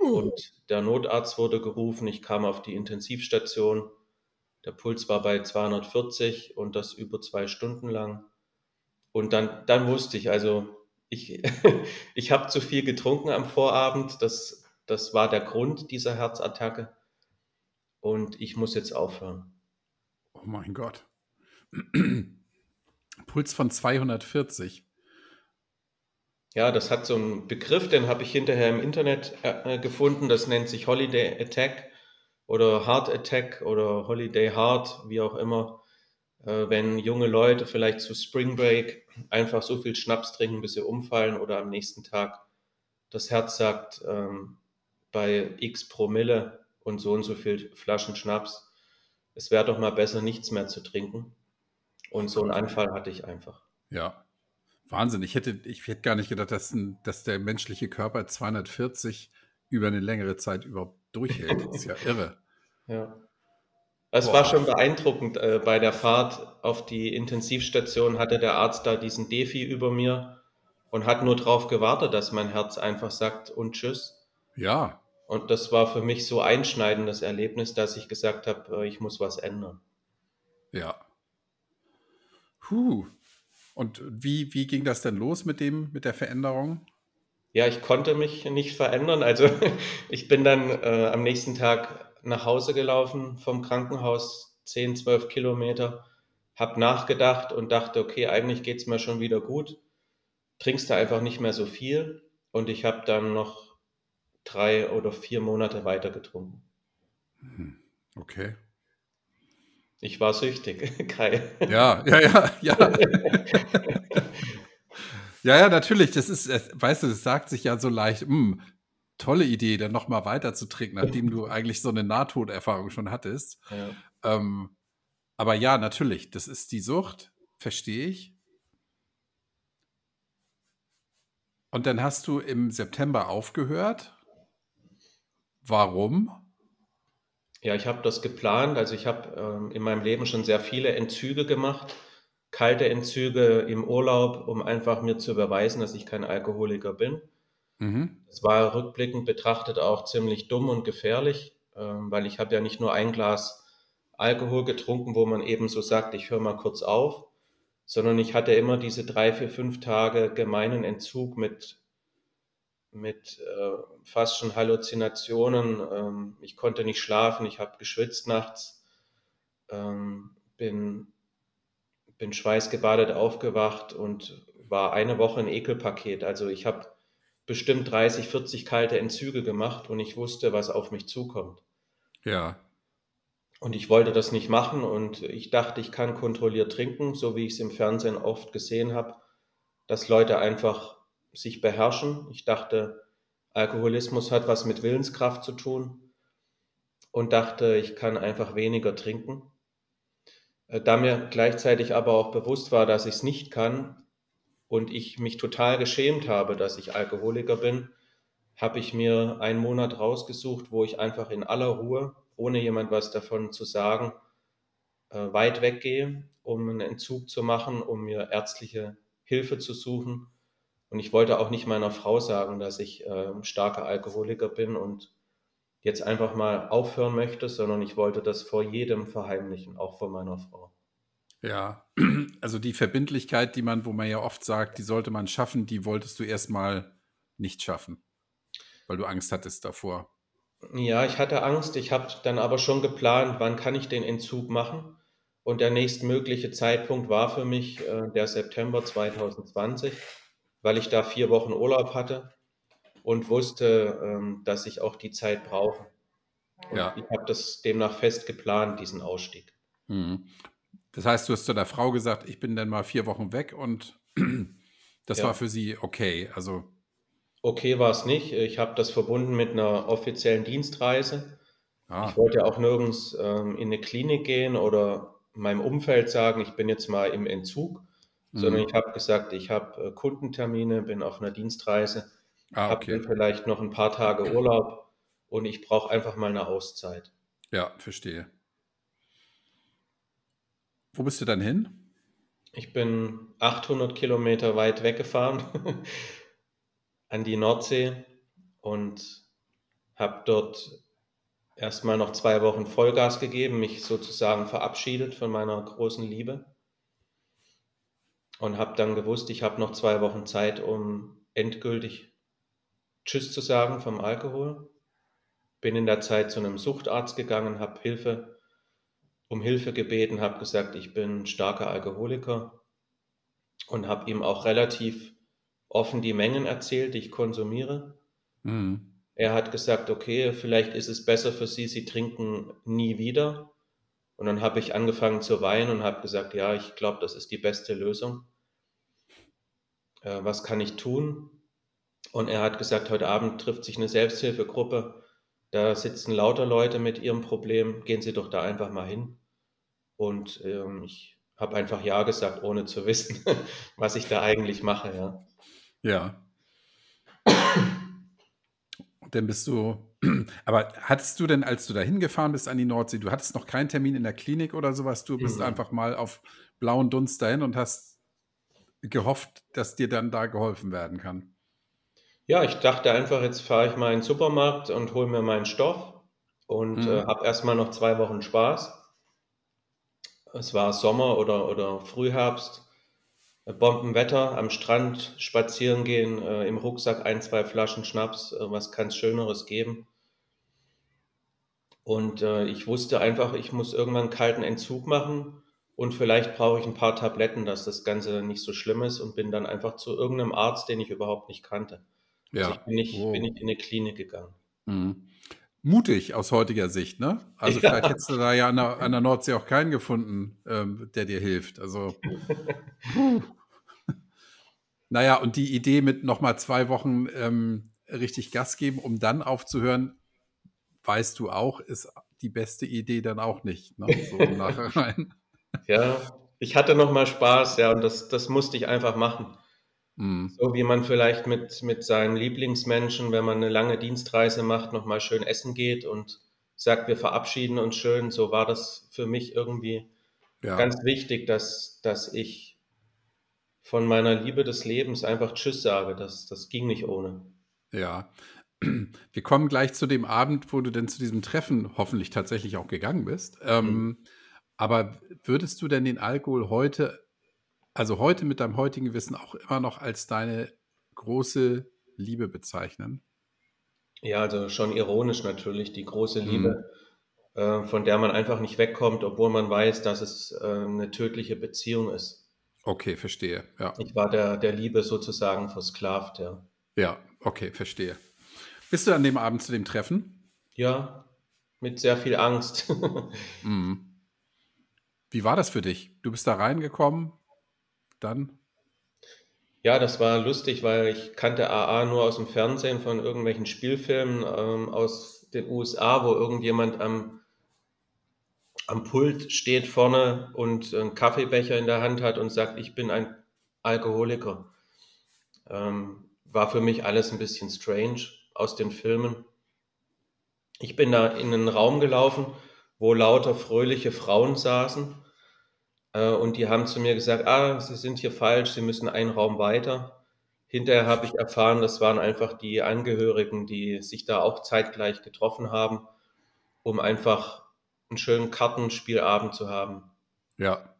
Uh. und der Notarzt wurde gerufen. Ich kam auf die Intensivstation. Der Puls war bei 240 und das über zwei Stunden lang. Und dann, dann wusste ich, also ich, ich habe zu viel getrunken am Vorabend. Das, das war der Grund dieser Herzattacke und ich muss jetzt aufhören. Oh mein Gott. Puls von 240. Ja, das hat so einen Begriff, den habe ich hinterher im Internet äh, gefunden. Das nennt sich Holiday Attack oder Heart Attack oder Holiday Heart, wie auch immer. Äh, wenn junge Leute vielleicht zu Spring Break einfach so viel Schnaps trinken, bis sie umfallen oder am nächsten Tag das Herz sagt, ähm, bei x Promille und so und so viel Flaschen Schnaps, es wäre doch mal besser, nichts mehr zu trinken. Und so einen Anfall hatte ich einfach. Ja, Wahnsinn. Ich hätte, ich hätte gar nicht gedacht, dass, ein, dass der menschliche Körper 240 über eine längere Zeit überhaupt durchhält. Das ist ja irre. Ja. Es war schon beeindruckend. Äh, bei der Fahrt auf die Intensivstation hatte der Arzt da diesen Defi über mir und hat nur darauf gewartet, dass mein Herz einfach sagt und tschüss. Ja. Und das war für mich so einschneidendes Erlebnis, dass ich gesagt habe, äh, ich muss was ändern. Ja. Puh. Und wie, wie ging das denn los mit dem, mit der Veränderung? Ja, ich konnte mich nicht verändern. Also ich bin dann äh, am nächsten Tag nach Hause gelaufen vom Krankenhaus, 10, 12 Kilometer, habe nachgedacht und dachte, okay, eigentlich geht es mir schon wieder gut. Trinkst du einfach nicht mehr so viel. Und ich habe dann noch drei oder vier Monate weiter getrunken. Hm, okay. Ich war süchtig, Kai. Ja, ja, ja, ja. ja, ja, natürlich. Das ist, weißt du, es sagt sich ja so leicht, mh, hm, tolle Idee, dann nochmal weiter zu trinken, nachdem du eigentlich so eine Nahtoderfahrung schon hattest. Ja. Ähm, aber ja, natürlich, das ist die Sucht, verstehe ich. Und dann hast du im September aufgehört. Warum? Ja, ich habe das geplant. Also ich habe ähm, in meinem Leben schon sehr viele Entzüge gemacht, kalte Entzüge im Urlaub, um einfach mir zu beweisen, dass ich kein Alkoholiker bin. Mhm. War rückblickend betrachtet auch ziemlich dumm und gefährlich, ähm, weil ich habe ja nicht nur ein Glas Alkohol getrunken, wo man eben so sagt, ich höre mal kurz auf, sondern ich hatte immer diese drei, vier, fünf Tage gemeinen Entzug mit mit äh, fast schon Halluzinationen. Ähm, ich konnte nicht schlafen, ich habe geschwitzt nachts, ähm, bin, bin schweißgebadet aufgewacht und war eine Woche ein Ekelpaket. Also ich habe bestimmt 30, 40 kalte Entzüge gemacht und ich wusste, was auf mich zukommt. Ja. Und ich wollte das nicht machen und ich dachte, ich kann kontrolliert trinken, so wie ich es im Fernsehen oft gesehen habe, dass Leute einfach sich beherrschen. Ich dachte, Alkoholismus hat was mit Willenskraft zu tun und dachte, ich kann einfach weniger trinken. Äh, da mir gleichzeitig aber auch bewusst war, dass ich es nicht kann und ich mich total geschämt habe, dass ich Alkoholiker bin, habe ich mir einen Monat rausgesucht, wo ich einfach in aller Ruhe, ohne jemand was davon zu sagen, äh, weit weggehe, um einen Entzug zu machen, um mir ärztliche Hilfe zu suchen und ich wollte auch nicht meiner Frau sagen, dass ich äh, starker Alkoholiker bin und jetzt einfach mal aufhören möchte, sondern ich wollte das vor jedem verheimlichen, auch vor meiner Frau. Ja, also die Verbindlichkeit, die man, wo man ja oft sagt, die sollte man schaffen, die wolltest du erstmal nicht schaffen, weil du Angst hattest davor. Ja, ich hatte Angst. Ich habe dann aber schon geplant, wann kann ich den Entzug machen. Und der nächstmögliche Zeitpunkt war für mich äh, der September 2020 weil ich da vier Wochen Urlaub hatte und wusste, ähm, dass ich auch die Zeit brauche. Und ja. ich habe das demnach fest geplant, diesen Ausstieg. Mhm. Das heißt, du hast zu der Frau gesagt, ich bin dann mal vier Wochen weg und das ja. war für sie okay. Also okay war es nicht. Ich habe das verbunden mit einer offiziellen Dienstreise. Ah. Ich wollte auch nirgends ähm, in eine Klinik gehen oder meinem Umfeld sagen, ich bin jetzt mal im Entzug, sondern mhm. ich habe gesagt, ich habe äh, Kundentermine, bin auf einer Dienstreise, ah, okay. habe vielleicht noch ein paar Tage Urlaub und ich brauche einfach mal eine Auszeit. Ja, verstehe. Wo bist du dann hin? Ich bin 800 Kilometer weit weggefahren an die Nordsee und habe dort erstmal noch zwei Wochen Vollgas gegeben, mich sozusagen verabschiedet von meiner großen Liebe und habe dann gewusst, ich habe noch zwei Wochen Zeit, um endgültig Tschüss zu sagen vom Alkohol. Bin in der Zeit zu einem Suchtarzt gegangen, habe Hilfe um Hilfe gebeten, habe gesagt, ich bin starker Alkoholiker und habe ihm auch relativ offen die Mengen erzählt, die ich konsumiere. Mhm. Er hat gesagt, okay, vielleicht ist es besser für Sie, Sie trinken nie wieder. Und dann habe ich angefangen zu weinen und habe gesagt, ja, ich glaube, das ist die beste Lösung. Äh, was kann ich tun? Und er hat gesagt, heute Abend trifft sich eine Selbsthilfegruppe. Da sitzen lauter Leute mit ihrem Problem. Gehen Sie doch da einfach mal hin. Und ähm, ich habe einfach Ja gesagt, ohne zu wissen, was ich da eigentlich mache. Ja. Ja. dann bist du, aber hattest du denn, als du da hingefahren bist an die Nordsee, du hattest noch keinen Termin in der Klinik oder sowas, du bist mhm. einfach mal auf blauen Dunst dahin und hast gehofft, dass dir dann da geholfen werden kann? Ja, ich dachte einfach, jetzt fahre ich mal in den Supermarkt und hole mir meinen Stoff und mhm. äh, habe erstmal noch zwei Wochen Spaß. Es war Sommer oder, oder Frühherbst Bombenwetter, am Strand spazieren gehen, äh, im Rucksack ein, zwei Flaschen Schnaps, äh, was kann es Schöneres geben? Und äh, ich wusste einfach, ich muss irgendwann einen kalten Entzug machen und vielleicht brauche ich ein paar Tabletten, dass das Ganze nicht so schlimm ist und bin dann einfach zu irgendeinem Arzt, den ich überhaupt nicht kannte. Ja. Also ich bin nicht, oh. bin nicht in eine Klinik gegangen. Mhm. Mutig aus heutiger Sicht, ne? Also ja. vielleicht hättest du da ja an der, an der Nordsee auch keinen gefunden, ähm, der dir hilft. Also Naja, und die Idee mit nochmal zwei Wochen ähm, richtig Gas geben, um dann aufzuhören, weißt du auch, ist die beste Idee dann auch nicht. Ne? So ja, ich hatte nochmal Spaß, ja, und das, das musste ich einfach machen. Mm. So wie man vielleicht mit, mit seinen Lieblingsmenschen, wenn man eine lange Dienstreise macht, nochmal schön essen geht und sagt, wir verabschieden uns schön. So war das für mich irgendwie ja. ganz wichtig, dass, dass ich von meiner Liebe des Lebens einfach Tschüss sage. Das, das ging nicht ohne. Ja. Wir kommen gleich zu dem Abend, wo du denn zu diesem Treffen hoffentlich tatsächlich auch gegangen bist. Ähm, mhm. aber würdest du denn den Alkohol heute, also heute mit deinem heutigen Wissen auch immer noch als deine große Liebe bezeichnen? Ja, also schon ironisch natürlich, die große mhm. Liebe, mhm. äh, von der man einfach nicht wegkommt, obwohl man weiß, dass es äh, eine tödliche Beziehung ist. Okay, verstehe. Ja. Ich war der, der Liebe sozusagen versklavt, ja. Ja, okay, verstehe. Bist du an dem Abend zu dem Treffen? Ja, mit sehr viel Angst. mhm. Wie war das für dich? Du bist da reingekommen, dann? Ja, das war lustig, weil ich kannte AA nur aus dem Fernsehen von irgendwelchen Spielfilmen ähm, aus den USA, wo irgendjemand am am Pult steht vorne und einen Kaffeebecher in der Hand hat und sagt, ich bin ein Alkoholiker. Ähm, war für mich alles ein bisschen strange aus den Filmen. Ich bin da in einen Raum gelaufen, wo lauter fröhliche Frauen saßen äh, und die haben zu mir gesagt, ah, Sie sind hier falsch, Sie müssen einen Raum weiter. Hinterher habe ich erfahren, das waren einfach die Angehörigen, die sich da auch zeitgleich getroffen haben, um einfach einen schönen Kartenspielabend zu haben. Ja.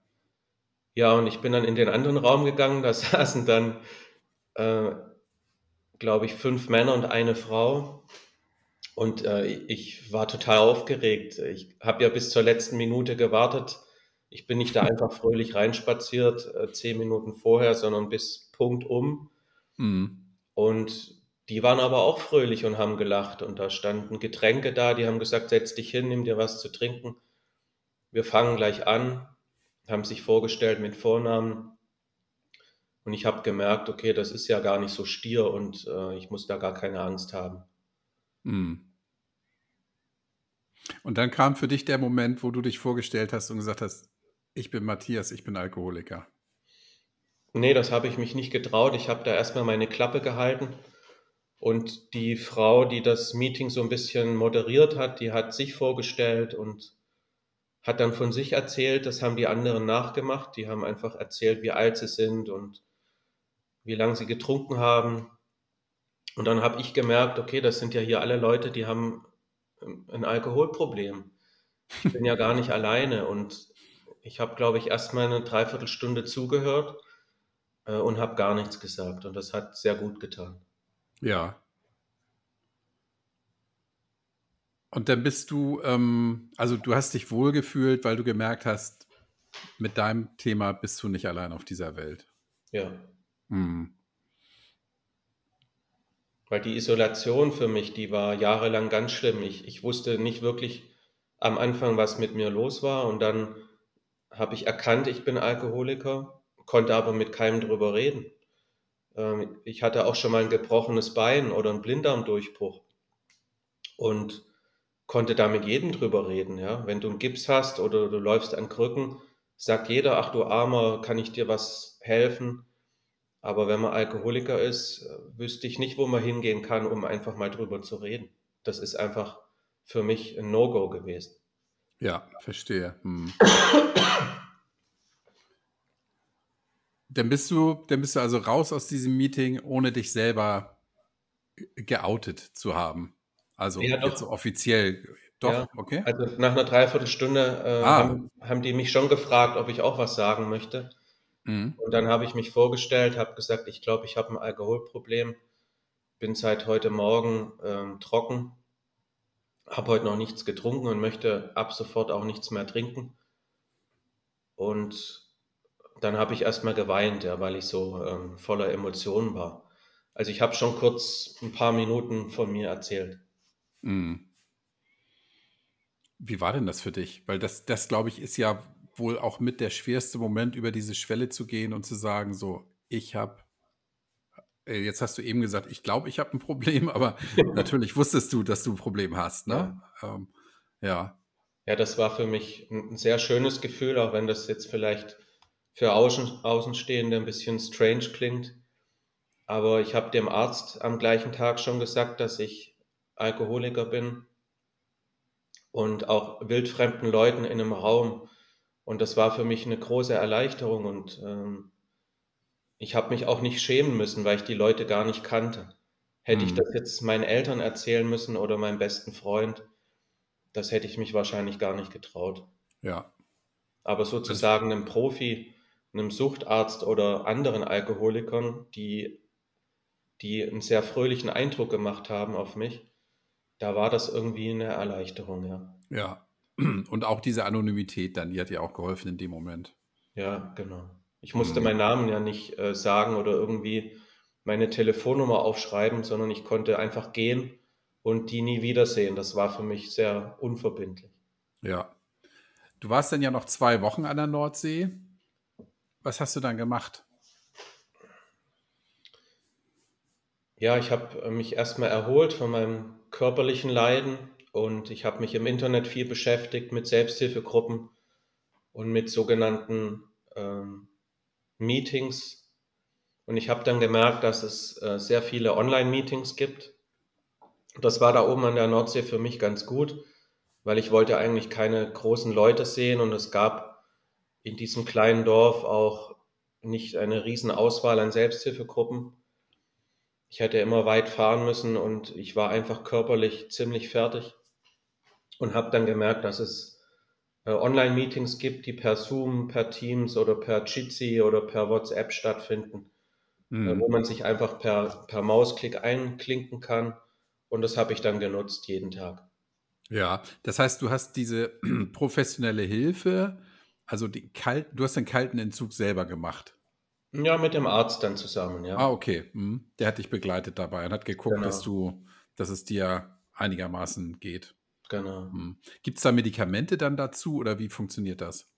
Ja, und ich bin dann in den anderen Raum gegangen, da saßen dann, äh, glaube ich, fünf Männer und eine Frau. Und äh, ich war total aufgeregt. Ich habe ja bis zur letzten Minute gewartet. Ich bin nicht da einfach fröhlich reinspaziert, äh, zehn Minuten vorher, sondern bis Punkt um. Mhm. Und die waren aber auch fröhlich und haben gelacht und da standen Getränke da, die haben gesagt, setz dich hin, nimm dir was zu trinken. Wir fangen gleich an, haben sich vorgestellt mit Vornamen und ich habe gemerkt, okay, das ist ja gar nicht so stier und äh, ich muss da gar keine Angst haben. Mhm. Und dann kam für dich der Moment, wo du dich vorgestellt hast und gesagt hast, ich bin Matthias, ich bin Alkoholiker. Nee, das habe ich mich nicht getraut. Ich habe da erstmal meine Klappe gehalten und die Frau, die das Meeting so ein bisschen moderiert hat, die hat sich vorgestellt und hat dann von sich erzählt, das haben die anderen nachgemacht. Die haben einfach erzählt, wie alt sie sind und wie lange sie getrunken haben. Und dann habe ich gemerkt, okay, das sind ja hier alle Leute, die haben ein Alkoholproblem. Ich bin ja gar nicht alleine. Und ich habe, glaube ich, erst mal eine Dreiviertelstunde zugehört äh, und habe gar nichts gesagt. Und das hat sehr gut getan. Ja. Und dann bist du, ähm, also du hast dich wohlgefühlt, weil du gemerkt hast, mit deinem Thema bist du nicht allein auf dieser Welt. Ja. Hm. Weil die Isolation für mich, die war jahrelang ganz schlimm. Ich, ich wusste nicht wirklich am Anfang, was mit mir los war. Und dann habe ich erkannt, ich bin Alkoholiker, konnte aber mit keinem drüber reden. Ähm, ich hatte auch schon mal ein gebrochenes Bein oder einen Blinddarmdurchbruch und konnte da mit jedem drüber reden. Ja? Wenn du einen Gips hast oder du läufst an Krücken, sagt jeder, ach du Armer, kann ich dir was helfen? Aber wenn man Alkoholiker ist, wüsste ich nicht, wo man hingehen kann, um einfach mal drüber zu reden. Das ist einfach für mich ein No-Go gewesen. Ja, verstehe. Hm. dann bist du, dann bist du also raus aus diesem Meeting, ohne dich selber geoutet zu haben. Also ja, jetzt so offiziell. Doch, ja, okay. Also nach einer Dreiviertelstunde äh, ah. haben, haben, die mich schon gefragt, ob ich auch was sagen möchte. Mhm. Und dann habe ich mich vorgestellt, habe gesagt, ich glaube, ich habe ein Alkoholproblem, bin seit heute Morgen ähm, trocken, habe heute noch nichts getrunken und möchte ab sofort auch nichts mehr trinken. Und dann habe ich erstmal geweint, ja, weil ich so ähm, voller Emotionen war. Also ich habe schon kurz ein paar Minuten von mir erzählt. Mhm. Wie war denn das für dich? Weil das, das glaube ich, ist ja wohl auch mit der schwerste Moment, über diese Schwelle zu gehen und zu sagen, so, ich habe, jetzt hast du eben gesagt, ich glaube, ich habe ein Problem, aber natürlich wusstest du, dass du ein Problem hast, ne? Ja. Ähm, ja. Ja, das war für mich ein sehr schönes Gefühl, auch wenn das jetzt vielleicht für Außen, Außenstehende ein bisschen strange klingt. Aber ich habe dem Arzt am gleichen Tag schon gesagt, dass ich Alkoholiker bin und auch wildfremden Leuten in einem Raum und das war für mich eine große Erleichterung und ähm, ich habe mich auch nicht schämen müssen, weil ich die Leute gar nicht kannte. Hätte mhm. ich das jetzt meinen Eltern erzählen müssen oder meinem besten Freund, das hätte ich mich wahrscheinlich gar nicht getraut. Ja. Aber sozusagen einem Profi, einem Suchtarzt oder anderen Alkoholikern, die, die einen sehr fröhlichen Eindruck gemacht haben auf mich, da war das irgendwie eine Erleichterung, ja. Ja, und auch diese Anonymität dann, die hat ja auch geholfen in dem Moment. Ja, genau. Ich musste mhm. meinen Namen ja nicht äh, sagen oder irgendwie meine Telefonnummer aufschreiben, sondern ich konnte einfach gehen und die nie wiedersehen. Das war für mich sehr unverbindlich. Ja. Du warst dann ja noch zwei Wochen an der Nordsee. Was hast du dann gemacht? Ja, ich habe äh, mich erstmal erholt von meinem körperlichen Leiden und ich habe mich im Internet viel beschäftigt mit Selbsthilfegruppen und mit sogenannten ähm, Meetings. Und ich habe dann gemerkt, dass es äh, sehr viele Online-Meetings gibt. Das war da oben an der Nordsee für mich ganz gut, weil ich wollte eigentlich keine großen Leute sehen und es gab in diesem kleinen Dorf auch nicht eine riesen Auswahl an Selbsthilfegruppen. Ich hätte immer weit fahren müssen und ich war einfach körperlich ziemlich fertig und habe dann gemerkt, dass es Online-Meetings gibt, die per Zoom, per Teams oder per Jitsi oder per WhatsApp stattfinden, äh, mhm. äh, wo man sich einfach per, per Mausklick einklinken kann. Und das habe ich dann genutzt jeden Tag. Ja, das heißt, du hast diese professionelle Hilfe, also die Kalt, du hast den kalten Entzug selber gemacht. Ja, mit dem Arzt dann zusammen, ja. Ah, okay. Mhm. Der hat dich begleitet dabei und hat geguckt, genau. dass du, dass es dir einigermaßen geht. Genau. Hm. Gibt es da Medikamente dann dazu oder wie funktioniert das?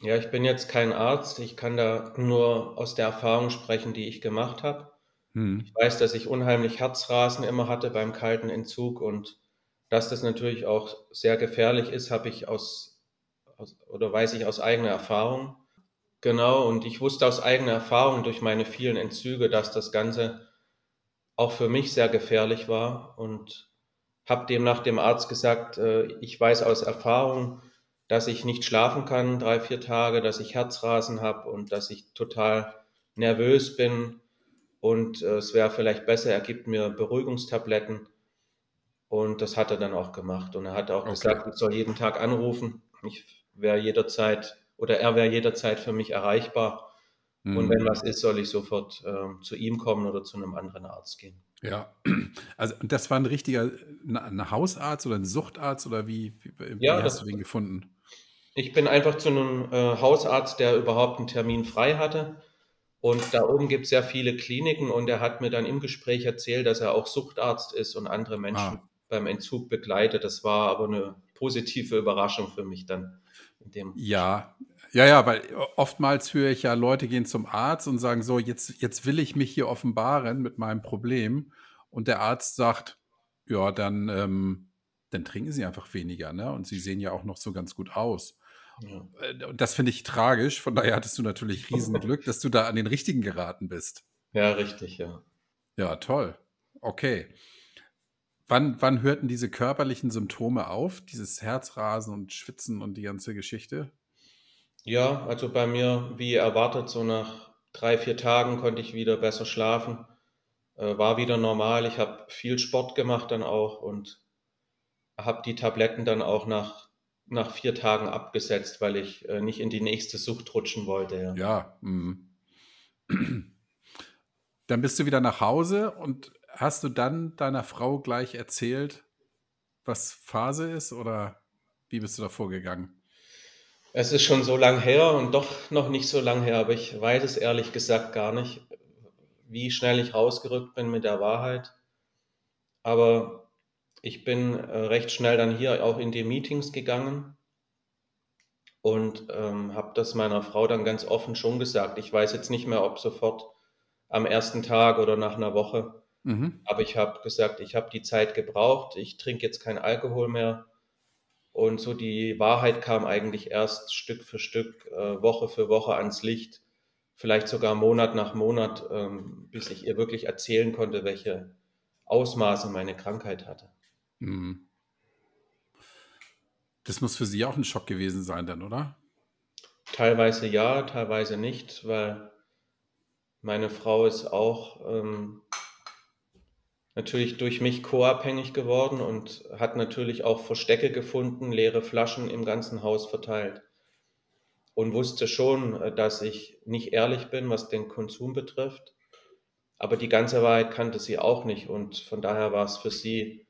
Ja, ich bin jetzt kein Arzt. Ich kann da nur aus der Erfahrung sprechen, die ich gemacht habe. Hm. Ich weiß, dass ich unheimlich Herzrasen immer hatte beim kalten Entzug und dass das natürlich auch sehr gefährlich ist, habe ich aus, aus oder weiß ich aus eigener Erfahrung. Genau, und ich wusste aus eigener Erfahrung durch meine vielen Entzüge, dass das Ganze auch für mich sehr gefährlich war und habe demnach dem Arzt gesagt, äh, ich weiß aus Erfahrung, dass ich nicht schlafen kann drei, vier Tage, dass ich Herzrasen habe und dass ich total nervös bin und äh, es wäre vielleicht besser, er gibt mir Beruhigungstabletten. Und das hat er dann auch gemacht. Und er hat auch okay. gesagt, ich soll jeden Tag anrufen. Ich wäre jederzeit oder er wäre jederzeit für mich erreichbar. Mhm. Und wenn was ist, soll ich sofort äh, zu ihm kommen oder zu einem anderen Arzt gehen. Ja, also das war ein richtiger ein Hausarzt oder ein Suchtarzt oder wie, wie, wie ja, hast du den gefunden? Ich bin einfach zu einem äh, Hausarzt, der überhaupt einen Termin frei hatte. Und da oben gibt es sehr viele Kliniken und er hat mir dann im Gespräch erzählt, dass er auch Suchtarzt ist und andere Menschen ah. beim Entzug begleitet. Das war aber eine positive Überraschung für mich dann. ja, ja, ja, weil oftmals höre ich ja, Leute gehen zum Arzt und sagen so, jetzt, jetzt will ich mich hier offenbaren mit meinem Problem. Und der Arzt sagt, ja, dann, ähm, dann trinken Sie einfach weniger, ne? Und Sie sehen ja auch noch so ganz gut aus. Ja. Äh, und das finde ich tragisch. Von daher hattest du natürlich Riesenglück, dass du da an den richtigen geraten bist. Ja, richtig, ja. Ja, toll. Okay. Wann, wann hörten diese körperlichen Symptome auf? Dieses Herzrasen und Schwitzen und die ganze Geschichte? Ja, also bei mir, wie erwartet, so nach drei, vier Tagen konnte ich wieder besser schlafen. Äh, war wieder normal. Ich habe viel Sport gemacht dann auch und habe die Tabletten dann auch nach, nach vier Tagen abgesetzt, weil ich äh, nicht in die nächste Sucht rutschen wollte. Ja. ja mm. Dann bist du wieder nach Hause und hast du dann deiner Frau gleich erzählt, was Phase ist oder wie bist du da vorgegangen? Es ist schon so lang her und doch noch nicht so lang her, aber ich weiß es ehrlich gesagt gar nicht, wie schnell ich rausgerückt bin mit der Wahrheit. Aber ich bin äh, recht schnell dann hier auch in die Meetings gegangen und ähm, habe das meiner Frau dann ganz offen schon gesagt. Ich weiß jetzt nicht mehr, ob sofort am ersten Tag oder nach einer Woche. Mhm. Aber ich habe gesagt, ich habe die Zeit gebraucht. Ich trinke jetzt kein Alkohol mehr. Und so die Wahrheit kam eigentlich erst Stück für Stück, äh, Woche für Woche ans Licht, vielleicht sogar Monat nach Monat, ähm, bis ich ihr wirklich erzählen konnte, welche Ausmaße meine Krankheit hatte. Mhm. Das muss für Sie auch ein Schock gewesen sein, dann, oder? Teilweise ja, teilweise nicht, weil meine Frau ist auch ähm, natürlich durch mich co-abhängig geworden und hat natürlich auch Verstecke gefunden, leere Flaschen im ganzen Haus verteilt. Und wusste schon, äh, dass ich nicht ehrlich bin, was den Konsum betrifft. Aber die ganze Wahrheit kannte sie auch nicht. Und von daher war es für sie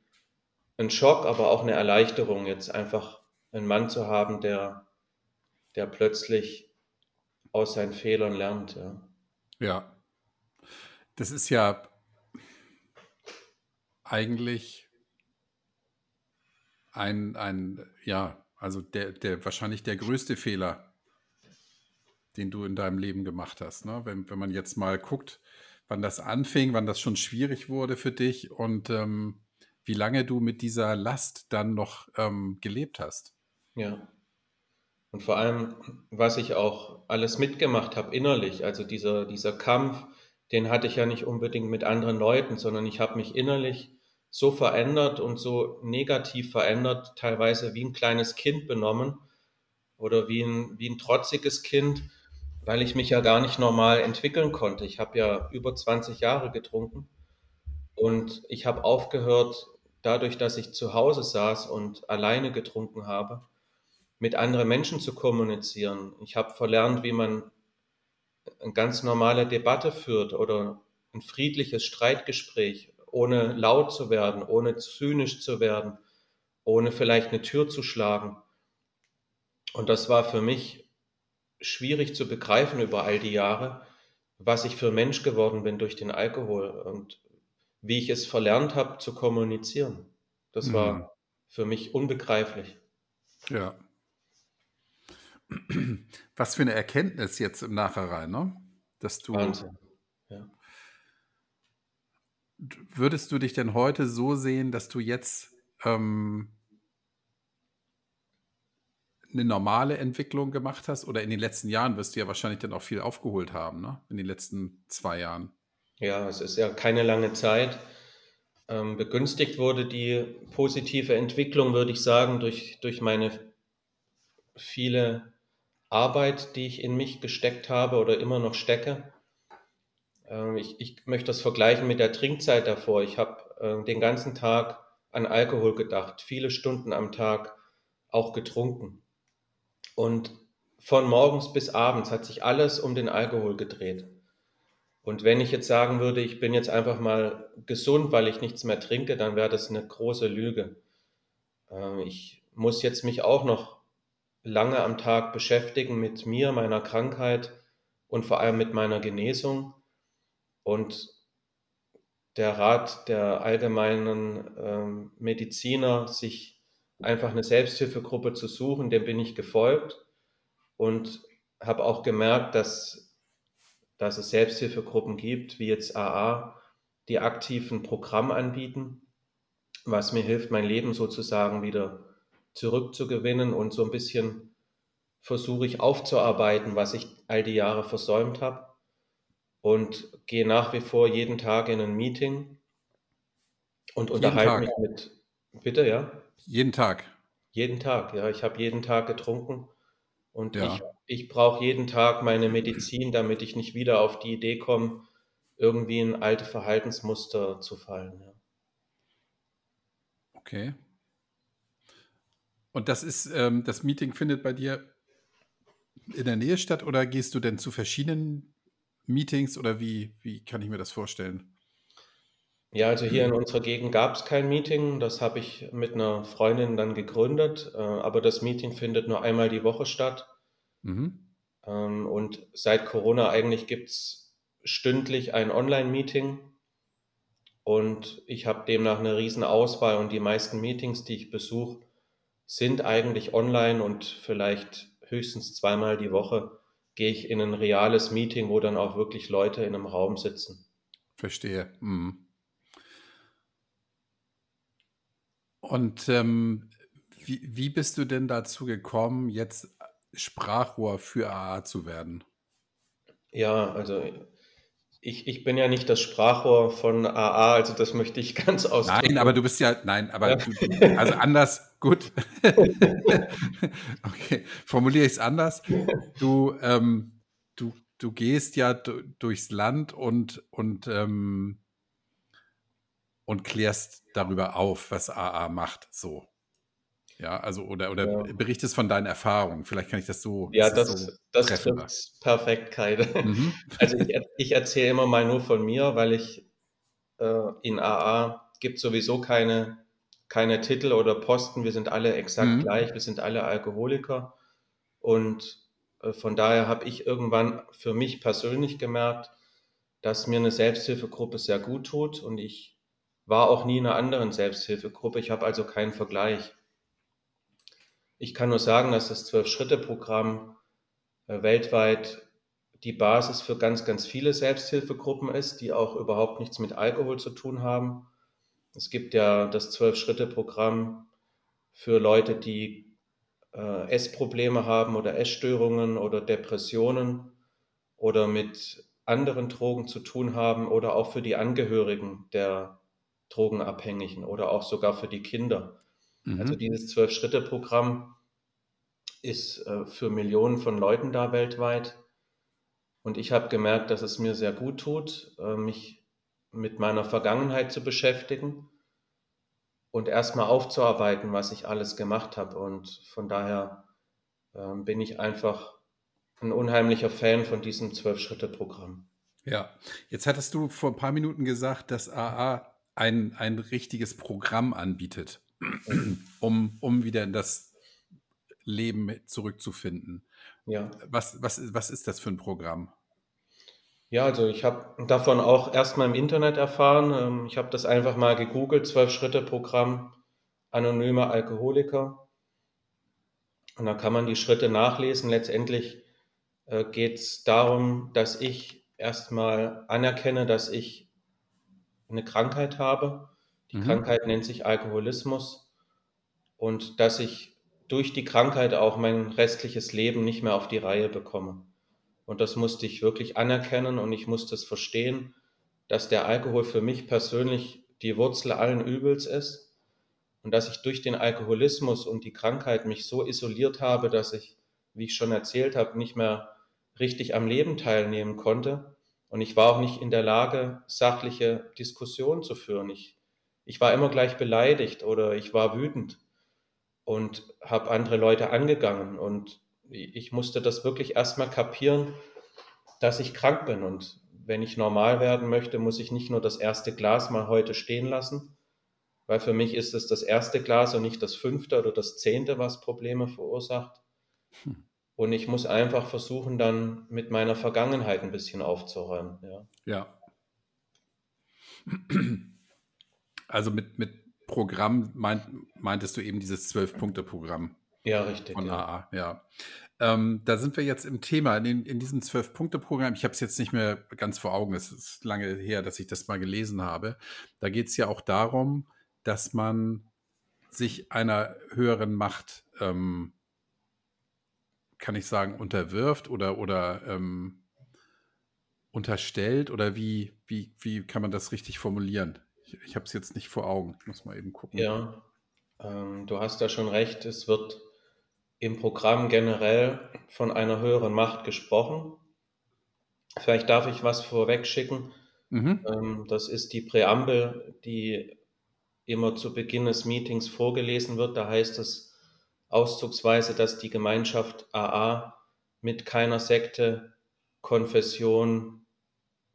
ein Schock, aber auch eine Erleichterung, jetzt einfach einen Mann zu haben, der, der plötzlich aus seinen Fehlern lernt. Ja. ja. Das ist ja eigentlich ein, ein ja, also der, der wahrscheinlich der größte Fehler, den du in deinem Leben gemacht hast. Ne? Wenn, wenn man jetzt mal guckt, wann das anfing, wann das schon schwierig wurde für dich und ähm, wie lange du mit dieser Last dann noch ähm, gelebt hast. Ja. Und vor allem, was ich auch alles mitgemacht habe innerlich, also dieser, dieser Kampf, den hatte ich ja nicht unbedingt mit anderen Leuten, sondern ich habe mich innerlich so verändert und so negativ verändert, teilweise wie ein kleines Kind benommen oder wie ein, wie ein trotziges Kind, weil ich mich ja gar nicht normal entwickeln konnte. Ich habe ja über 20 Jahre getrunken und ich habe aufgehört, dadurch, dass ich zu Hause saß und alleine getrunken habe, mit anderen Menschen zu kommunizieren. Ich habe verlernt, wie man eine ganz normale Debatte führt oder ein friedliches Streitgespräch ohne laut zu werden, ohne zynisch zu werden, ohne vielleicht eine Tür zu schlagen. Und das war für mich schwierig zu begreifen über all die Jahre, was ich für Mensch geworden bin durch den Alkohol und wie ich es verlernt habe zu kommunizieren. Das mhm. war für mich unbegreiflich. Ja. Was für eine Erkenntnis jetzt im Nachhinein, ne? Dass du Wahnsinn. Ja. Würdest du dich denn heute so sehen, dass du jetzt ähm, eine normale Entwicklung gemacht hast? Oder in den letzten Jahren wirst du ja wahrscheinlich dann auch viel aufgeholt haben, ne? In den letzten zwei Jahren. Ja, es ist ja keine lange Zeit. Ähm, begünstigt wurde die positive Entwicklung, würde ich sagen, durch, durch meine viele Arbeit, die ich in mich gesteckt habe oder immer noch stecke. Ähm, ich, ich möchte das vergleichen mit der Trinkzeit davor. Ich habe äh, den ganzen Tag an Alkohol gedacht, viele Stunden am Tag auch getrunken. Und von morgens bis abends hat sich alles um den Alkohol gedreht. Und wenn ich jetzt sagen würde, ich bin jetzt einfach mal gesund, weil ich nichts mehr trinke, dann wäre das eine große Lüge. Äh, ich muss jetzt mich auch noch lange am Tag beschäftigen mit mir, meiner Krankheit und vor allem mit meiner Genesung. Und der Rat der allgemeinen äh, Mediziner, sich einfach eine Selbsthilfegruppe zu suchen, dem bin ich gefolgt und habe auch gemerkt, dass, dass es Selbsthilfegruppen gibt, wie jetzt AA, die aktiv ein Programm anbieten, was mir hilft, mein Leben sozusagen wieder zurückzugewinnen und so ein bisschen versuche ich aufzuarbeiten, was ich all die Jahre versäumt habe und gehe nach wie vor jeden Tag in ein Meeting und unterhalte mich mit, bitte, ja? Jeden Tag. Jeden Tag, ja. Ich habe jeden Tag getrunken und ja. ich, ich brauche jeden Tag meine Medizin, damit ich nicht wieder auf die Idee komme, irgendwie in alte Verhaltensmuster zu fallen. Ja. Okay. Und das ist, ähm, das Meeting findet bei dir in der Nähe statt oder gehst du denn zu verschiedenen Meetings oder wie, wie kann ich mir das vorstellen? Ja, also hier in unserer Gegend gab es kein Meeting. Das habe ich mit einer Freundin dann gegründet. Äh, aber das Meeting findet nur einmal die Woche statt. Mhm. Ähm, und seit Corona eigentlich gibt es stündlich ein Online-Meeting. Und ich habe demnach eine riesen Auswahl und die meisten Meetings, die ich besuche, sind eigentlich online und vielleicht höchstens zweimal die Woche gehe ich in ein reales Meeting, wo dann auch wirklich Leute in einem Raum sitzen. Verstehe. Mhm. Und ähm, wie, wie bist du denn dazu gekommen, jetzt Sprachrohr für AA zu werden? Ja, also ich, ich bin ja nicht das Sprachrohr von AA, also das möchte ich ganz ausdrücken. Nein, aber du bist ja, nein, aber ja. Du, also anders, gut. okay, formuliere ich es anders. Du, ähm, du, du gehst ja durchs Land und, und, ähm, und klärst darüber auf, was AA macht, so. Ja, also oder, oder ja. berichtest von deinen Erfahrungen. Vielleicht kann ich das so. Ja, das, das, so das trifft perfekt, Kaide. Mhm. Also ich, ich erzähle immer mal nur von mir, weil ich äh, in AA gibt sowieso keine, keine Titel oder Posten. Wir sind alle exakt mhm. gleich, wir sind alle Alkoholiker. Und äh, von daher habe ich irgendwann für mich persönlich gemerkt, dass mir eine Selbsthilfegruppe sehr gut tut und ich war auch nie in einer anderen Selbsthilfegruppe. Ich habe also keinen Vergleich. Ich kann nur sagen, dass das Zwölf-Schritte-Programm äh, weltweit die Basis für ganz, ganz viele Selbsthilfegruppen ist, die auch überhaupt nichts mit Alkohol zu tun haben. Es gibt ja das Zwölf-Schritte-Programm für Leute, die äh, Essprobleme haben oder Essstörungen oder Depressionen oder mit anderen Drogen zu tun haben oder auch für die Angehörigen der Drogenabhängigen oder auch sogar für die Kinder. Also mhm. Also dieses Zwölf-Schritte-Programm ist äh, für Millionen von Leuten da weltweit. Und ich habe gemerkt, dass es mir sehr gut tut, äh, mich mit meiner Vergangenheit zu beschäftigen und erstmal aufzuarbeiten, was ich alles gemacht habe. Und von daher äh, bin ich einfach ein unheimlicher Fan von diesem Zwölf-Schritte-Programm. Ja, jetzt hattest du vor ein paar Minuten gesagt, dass AA ein, ein richtiges Programm anbietet um, um wieder in das Leben zurückzufinden. Ja. Was, was, was ist das für ein Programm? Ja, also ich habe davon auch erstmal im Internet erfahren. Ähm, ich habe das einfach mal gegoogelt, Zwölf-Schritte-Programm, anonymer Alkoholiker. Und da kann man die Schritte nachlesen. Letztendlich äh, geht es darum, dass ich erstmal anerkenne, dass ich eine Krankheit habe die mhm. Krankheit nennt sich Alkoholismus und dass ich durch die Krankheit auch mein restliches Leben nicht mehr auf die Reihe bekomme. Und das musste ich wirklich anerkennen und ich musste es verstehen, dass der Alkohol für mich persönlich die Wurzel allen Übels ist und dass ich durch den Alkoholismus und die Krankheit mich so isoliert habe, dass ich, wie ich schon erzählt habe, nicht mehr richtig am Leben teilnehmen konnte. Und ich war auch nicht in der Lage, sachliche Diskussionen zu führen. Ich ich war immer gleich beleidigt oder ich war wütend und habe andere Leute angegangen. Und ich musste das wirklich erstmal kapieren, dass ich krank bin. Und wenn ich normal werden möchte, muss ich nicht nur das erste Glas mal heute stehen lassen, weil für mich ist es das erste Glas und nicht das fünfte oder das zehnte, was Probleme verursacht. Hm. Und ich muss einfach versuchen, dann mit meiner Vergangenheit ein bisschen aufzuräumen. Ja. ja. Also mit, mit Programm meint, meintest du eben dieses Zwölf-Punkte-Programm. Ja, richtig. Von ja. AA, ja. Ähm, da sind wir jetzt im Thema, in, in diesem Zwölf-Punkte-Programm. Ich habe es jetzt nicht mehr ganz vor Augen, es ist lange her, dass ich das mal gelesen habe. Da geht es ja auch darum, dass man sich einer höheren Macht, ähm, kann ich sagen, unterwirft oder, oder ähm, unterstellt oder wie, wie, wie kann man das richtig formulieren? Ich, ich habe es jetzt nicht vor Augen, ich muss mal eben gucken. Ja, ähm, du hast da schon recht, es wird im Programm generell von einer höheren Macht gesprochen. Vielleicht darf ich was vorweg schicken. Mhm. Ähm, das ist die Präambel, die immer zu Beginn des Meetings vorgelesen wird. Da heißt es auszugsweise, dass die Gemeinschaft AA mit keiner Sekte, Konfession,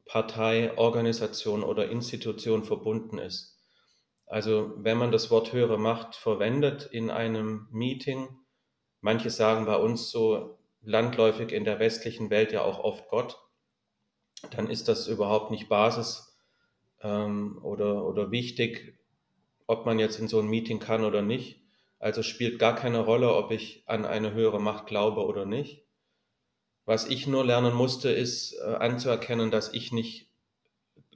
Partei, Organisation oder Institution verbunden ist. Also wenn man das Wort höhere Macht verwendet in einem Meeting, Manche sagen bei uns so landläufig in der westlichen Welt ja auch oft Gott. Dann ist das überhaupt nicht Basis ähm, oder, oder wichtig, ob man jetzt in so ein Meeting kann oder nicht. Also spielt gar keine Rolle, ob ich an eine höhere Macht glaube oder nicht. Was ich nur lernen musste, ist äh, anzuerkennen, dass ich nicht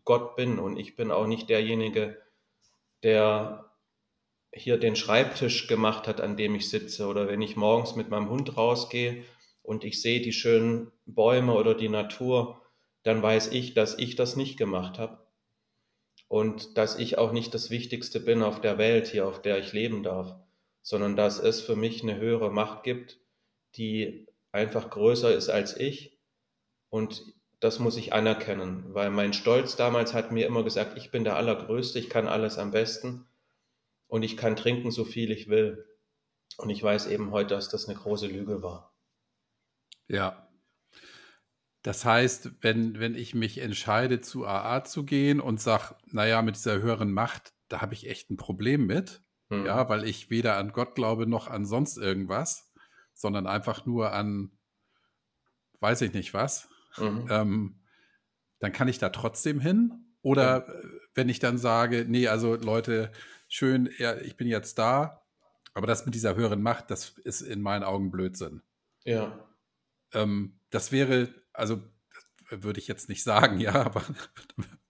Gott bin und ich bin auch nicht derjenige, der hier den Schreibtisch gemacht hat, an dem ich sitze, oder wenn ich morgens mit meinem Hund rausgehe und ich sehe die schönen Bäume oder die Natur, dann weiß ich, dass ich das nicht gemacht habe. Und dass ich auch nicht das Wichtigste bin auf der Welt hier, auf der ich leben darf, sondern dass es für mich eine höhere Macht gibt, die einfach größer ist als ich und das muss ich anerkennen, weil mein Stolz damals hat mir immer gesagt, ich bin der Allergrößte, ich kann alles am besten und ich kann trinken, so viel ich will. Und ich weiß eben heute, dass das eine große Lüge war. Ja. Das heißt, wenn, wenn ich mich entscheide, zu AA zu gehen und sage, naja, mit dieser höheren Macht, da habe ich echt ein Problem mit, hm. ja, weil ich weder an Gott glaube noch an sonst irgendwas, sondern einfach nur an, weiß ich nicht was, mhm. ähm, dann kann ich da trotzdem hin. Oder ja. wenn ich dann sage, nee, also Leute, schön, ja, ich bin jetzt da. Aber das mit dieser höheren Macht, das ist in meinen Augen Blödsinn. Ja. Ähm, das wäre, also das würde ich jetzt nicht sagen, ja, aber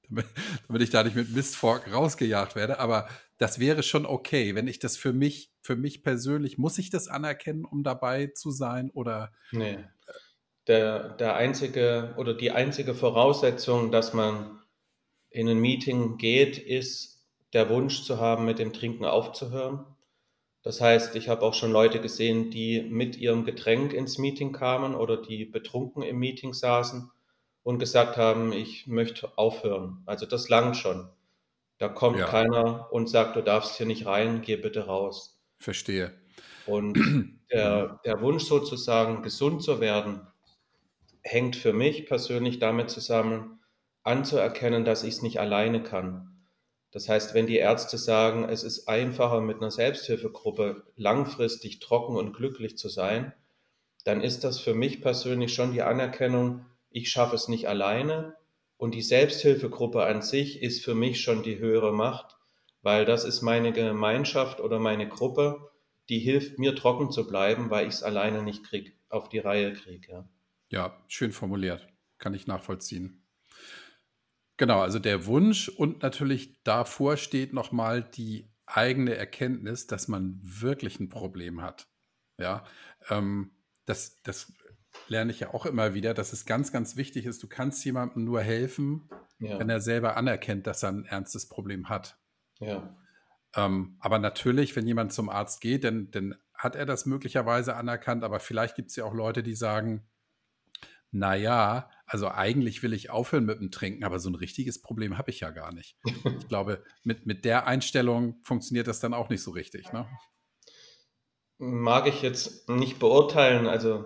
damit, damit ich da nicht mit Mistfork rausgejagt werde, aber das wäre schon okay, wenn ich das für mich, für mich persönlich, muss ich das anerkennen, um dabei zu sein oder? Nee. Der, der einzige oder die einzige Voraussetzung, dass man in ein Meeting geht, ist, der Wunsch zu haben, mit dem Trinken aufzuhören. Das heißt, ich habe auch schon Leute gesehen, die mit ihrem Getränk ins Meeting kamen oder die betrunken im Meeting saßen und gesagt haben, ich möchte aufhören. Also das langt schon. Da kommt ja. keiner und sagt, du darfst hier nicht rein, geh bitte raus. Verstehe. Und der, der Wunsch sozusagen, gesund zu werden, hängt für mich persönlich damit zusammen, anzuerkennen, dass ich es nicht alleine kann. Das heißt, wenn die Ärzte sagen, es ist einfacher mit einer Selbsthilfegruppe langfristig trocken und glücklich zu sein, dann ist das für mich persönlich schon die Anerkennung, ich schaffe es nicht alleine und die Selbsthilfegruppe an sich ist für mich schon die höhere Macht, weil das ist meine Gemeinschaft oder meine Gruppe, die hilft mir trocken zu bleiben, weil ich es alleine nicht krieg, auf die Reihe kriege. Ja. ja, schön formuliert. Kann ich nachvollziehen. Genau, also der Wunsch und natürlich davor steht nochmal die eigene Erkenntnis, dass man wirklich ein Problem hat. Ja, ähm, das, das lerne ich ja auch immer wieder, dass es ganz, ganz wichtig ist, du kannst jemandem nur helfen, ja. wenn er selber anerkennt, dass er ein ernstes Problem hat. Ja. Ähm, aber natürlich, wenn jemand zum Arzt geht, dann, dann hat er das möglicherweise anerkannt, aber vielleicht gibt es ja auch Leute, die sagen, naja, also eigentlich will ich aufhören mit dem Trinken, aber so ein richtiges Problem habe ich ja gar nicht. Ich glaube, mit, mit der Einstellung funktioniert das dann auch nicht so richtig. Ne? Mag ich jetzt nicht beurteilen. Also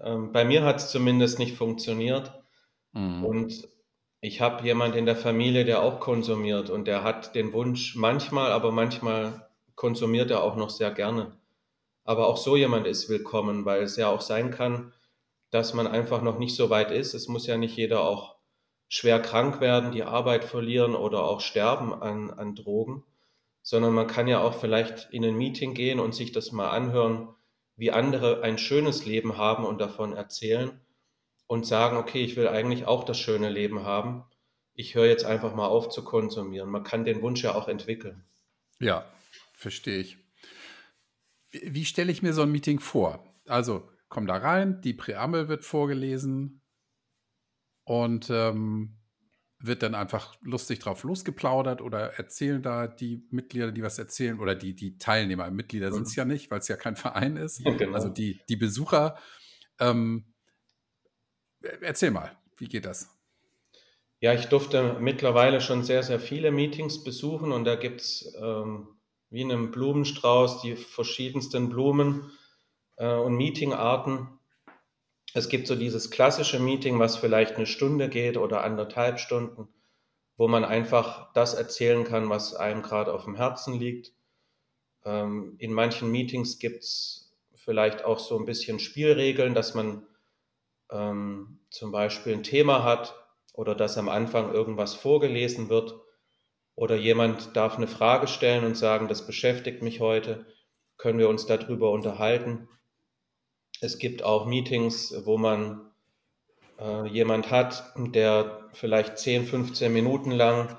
Ähm, bei mir hat es zumindest nicht funktioniert. Mhm. Und ich habe jemand in der Familie, der auch konsumiert und der hat den Wunsch manchmal, aber manchmal konsumiert er auch noch sehr gerne. Aber auch so jemand ist willkommen, weil es ja auch sein kann, dass man einfach noch nicht so weit ist. Es muss ja nicht jeder auch schwer krank werden, die Arbeit verlieren oder auch sterben an, an Drogen, sondern man kann ja auch vielleicht in ein Meeting gehen und sich das mal anhören, wie andere ein schönes Leben haben und davon erzählen und sagen, okay, ich will eigentlich auch das schöne Leben haben. Ich höre jetzt einfach mal auf zu konsumieren. Man kann den Wunsch ja auch entwickeln. Ja, verstehe ich. Wie stelle ich mir so ein Meeting vor? Also, komm da rein, die Präambel wird vorgelesen und ähm, wird dann einfach lustig drauf losgeplaudert oder erzählen da die Mitglieder, die was erzählen oder die, die Teilnehmer. Mitglieder mhm. sind es ja nicht, weil es ja kein Verein ist. Genau. Also die, die Besucher. Ähm, erzähl mal, wie geht das? Ja, ich durfte mittlerweile schon sehr, sehr viele Meetings besuchen und da gibt es ähm, wie in einem Blumenstrauß die verschiedensten Blumen äh, und Meetingarten. Es gibt so dieses klassische Meeting, was vielleicht eine Stunde geht oder anderthalb Stunden, wo man einfach das erzählen kann, was einem gerade auf dem Herzen liegt. Ähm, in manchen Meetings gibt es vielleicht auch so ein bisschen Spielregeln, dass man ähm, zum Beispiel ein Thema hat oder dass am Anfang irgendwas vorgelesen wird oder jemand darf eine Frage stellen und sagen, das beschäftigt mich heute, können wir uns darüber unterhalten. Es gibt auch Meetings, wo man äh, jemand hat, der vielleicht 10, 15 Minuten lang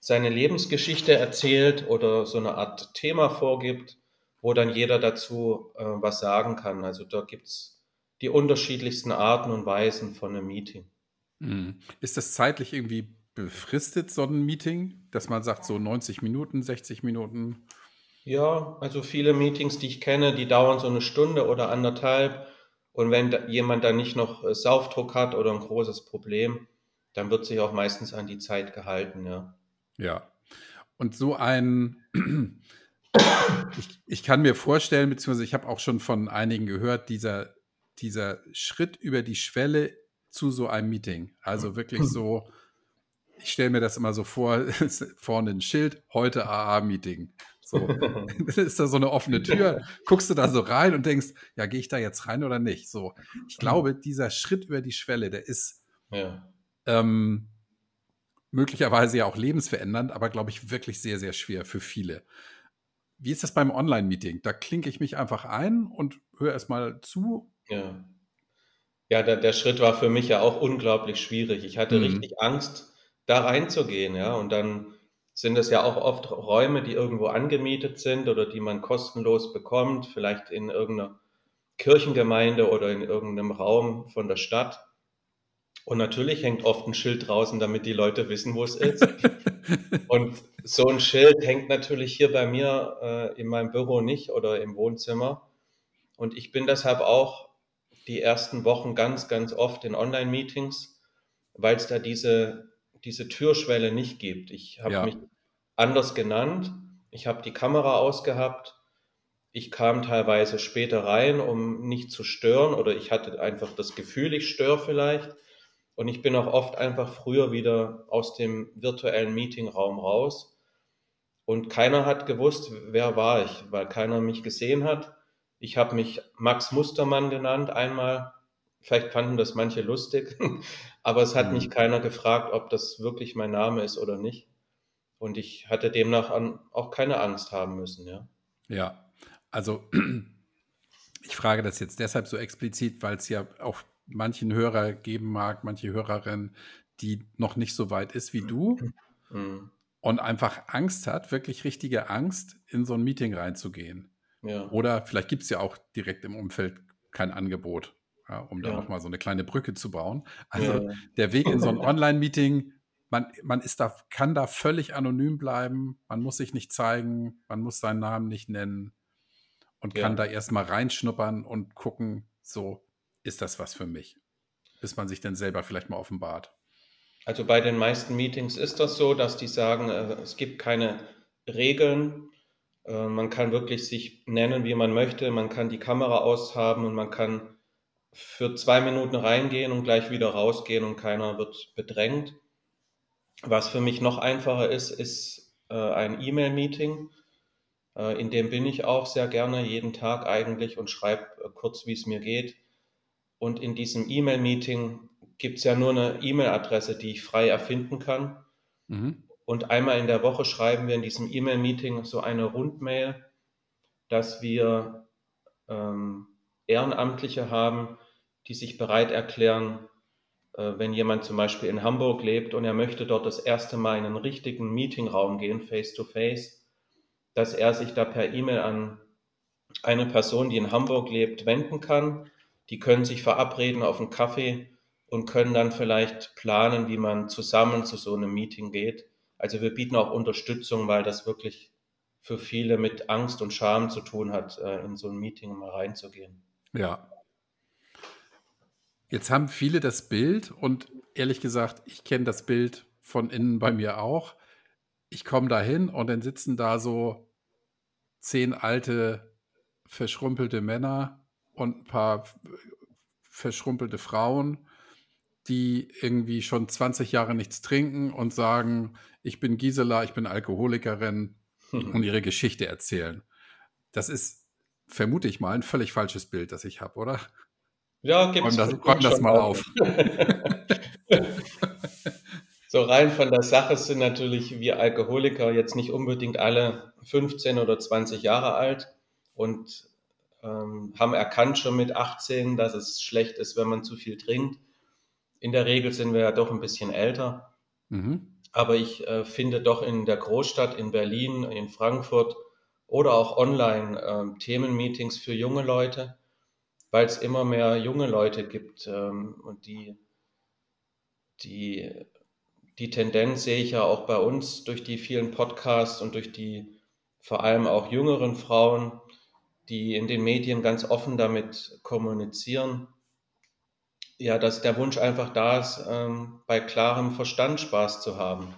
seine Lebensgeschichte erzählt oder so eine Art Thema vorgibt, wo dann jeder dazu äh, was sagen kann. Also da gibt es die unterschiedlichsten Arten und Weisen von einem Meeting. Hm. Ist das zeitlich irgendwie befristet, so ein Meeting, dass man sagt, so 90 Minuten, 60 Minuten? Ja, also viele Meetings, die ich kenne, die dauern so eine Stunde oder anderthalb. Und wenn da jemand dann nicht noch äh, Saufdruck hat oder ein großes Problem, dann wird sich auch meistens an die Zeit gehalten, ja. Ja. Und so ein, ich, ich kann mir vorstellen, beziehungsweise ich habe auch schon von einigen gehört, dieser, dieser Schritt über die Schwelle zu so einem Meeting. Also wirklich so, ich stelle mir das immer so vor, vorne ein Schild, heute AA-Meeting. So, ist da so eine offene Tür, guckst du da so rein und denkst, ja, gehe ich da jetzt rein oder nicht? So, ich glaube, dieser Schritt über die Schwelle, der ist ja. ähm, möglicherweise ja auch lebensverändernd, aber glaube ich wirklich sehr, sehr schwer für viele. Wie ist das beim Online-Meeting? Da klinke ich mich einfach ein und höre erstmal zu. Ja. Ja, der, der Schritt war für mich ja auch unglaublich schwierig. Ich hatte mhm. richtig Angst, da reinzugehen, ja. Und dann sind es ja auch oft Räume, die irgendwo angemietet sind oder die man kostenlos bekommt, vielleicht in irgendeiner Kirchengemeinde oder in irgendeinem Raum von der Stadt. Und natürlich hängt oft ein Schild draußen, damit die Leute wissen, wo es ist. und so ein Schild hängt natürlich hier bei mir äh, in meinem Büro nicht oder im Wohnzimmer. Und ich bin deshalb auch die ersten Wochen ganz, ganz oft in Online-Meetings, weil es da diese diese Türschwelle nicht gibt. Ich habe ja. mich anders genannt. Ich habe die Kamera ausgehabt. Ich kam teilweise später rein, um nicht zu stören oder ich hatte einfach das Gefühl, ich störe vielleicht. Und ich bin auch oft einfach früher wieder aus dem virtuellen Meetingraum raus. Und keiner hat gewusst, wer war ich, weil keiner mich gesehen hat. Ich habe mich Max Mustermann genannt einmal Vielleicht fanden das manche lustig, aber es hat mhm. mich keiner gefragt, ob das wirklich mein Name ist oder nicht. Und ich hatte demnach an, auch keine Angst haben müssen, ja. Ja, also ich frage das jetzt deshalb so explizit, weil es ja auch manchen Hörer geben mag, manche Hörerin, die noch nicht so weit ist wie du mhm. und einfach Angst hat, wirklich richtige Angst, in so ein Meeting reinzugehen. Ja. Oder vielleicht gibt es ja auch direkt im Umfeld kein Angebot ja, um da ja. nochmal so eine kleine Brücke zu bauen. Also der Weg in so ein Online-Meeting, man, man ist da, kann da völlig anonym bleiben, man muss sich nicht zeigen, man muss seinen Namen nicht nennen und kann da erstmal reinschnuppern und gucken, so ist das was für mich, bis man sich dann selber vielleicht mal offenbart. Also bei den meisten Meetings ist das so, dass die sagen, äh, es gibt keine Regeln, äh, man kann wirklich sich nennen, wie man möchte, man kann die Kamera aushaben und man kann für zwei Minuten reingehen und gleich wieder rausgehen und keiner wird bedrängt. Was für mich noch einfacher ist, ist äh, ein E-Mail-Meeting. Äh, in dem bin ich auch sehr gerne jeden Tag eigentlich und schreibe kurz, wie es mir geht. Und in diesem E-Mail-Meeting gibt es ja nur eine E-Mail-Adresse, die ich frei erfinden kann. Mhm. Und einmal in der Woche schreiben wir in diesem E-Mail-Meeting so eine Rundmail, dass wir ähm, Ehrenamtliche haben, die sich bereit erklären, äh, wenn jemand zum Beispiel in Hamburg lebt und er möchte dort das erste Mal in einen richtigen Meetingraum gehen, face-to-face, -face, dass er sich da per E-Mail an eine Person, die in Hamburg lebt, wenden kann. Die können sich verabreden auf einen Kaffee und können dann vielleicht planen, wie man zusammen zu so einem Meeting geht. Also wir bieten auch Unterstützung, weil das wirklich für viele mit Angst und Scham zu tun hat, äh, in so ein Meeting mal reinzugehen. Ja, Jetzt haben viele das Bild und ehrlich gesagt, ich kenne das Bild von innen bei mir auch. Ich komme da hin und dann sitzen da so zehn alte, verschrumpelte Männer und ein paar verschrumpelte Frauen, die irgendwie schon 20 Jahre nichts trinken und sagen, ich bin Gisela, ich bin Alkoholikerin und ihre Geschichte erzählen. Das ist, vermute ich mal, ein völlig falsches Bild, das ich habe, oder? Ja, gibt es. Räum das, das mal auf. so rein von der Sache sind natürlich wir Alkoholiker jetzt nicht unbedingt alle 15 oder 20 Jahre alt und ähm, haben erkannt schon mit 18, dass es schlecht ist, wenn man zu viel trinkt. In der Regel sind wir ja doch ein bisschen älter. Mhm. Aber ich äh, finde doch in der Großstadt, in Berlin, in Frankfurt oder auch online äh, Themenmeetings für junge Leute, weil es immer mehr junge Leute gibt ähm, und die, die, die Tendenz sehe ich ja auch bei uns durch die vielen Podcasts und durch die vor allem auch jüngeren Frauen, die in den Medien ganz offen damit kommunizieren. Ja, dass der Wunsch einfach da ist, ähm, bei klarem Verstand Spaß zu haben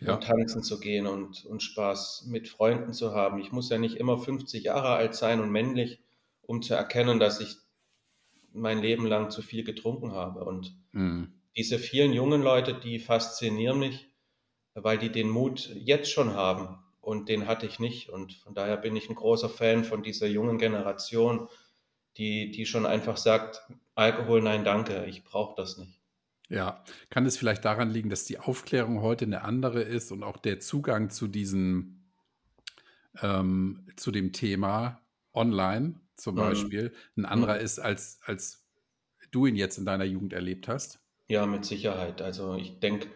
ja. und tanzen zu gehen und, und Spaß mit Freunden zu haben. Ich muss ja nicht immer 50 Jahre alt sein und männlich, um zu erkennen, dass ich mein Leben lang zu viel getrunken habe. Und mhm. diese vielen jungen Leute, die faszinieren mich, weil die den Mut jetzt schon haben. Und den hatte ich nicht. Und von daher bin ich ein großer Fan von dieser jungen Generation, die, die schon einfach sagt, Alkohol, nein, danke, ich brauche das nicht. Ja, kann es vielleicht daran liegen, dass die Aufklärung heute eine andere ist und auch der Zugang zu diesem, ähm, zu dem Thema online zum mhm. Beispiel ein anderer mhm. ist, als, als du ihn jetzt in deiner Jugend erlebt hast? Ja, mit Sicherheit. Also ich denke,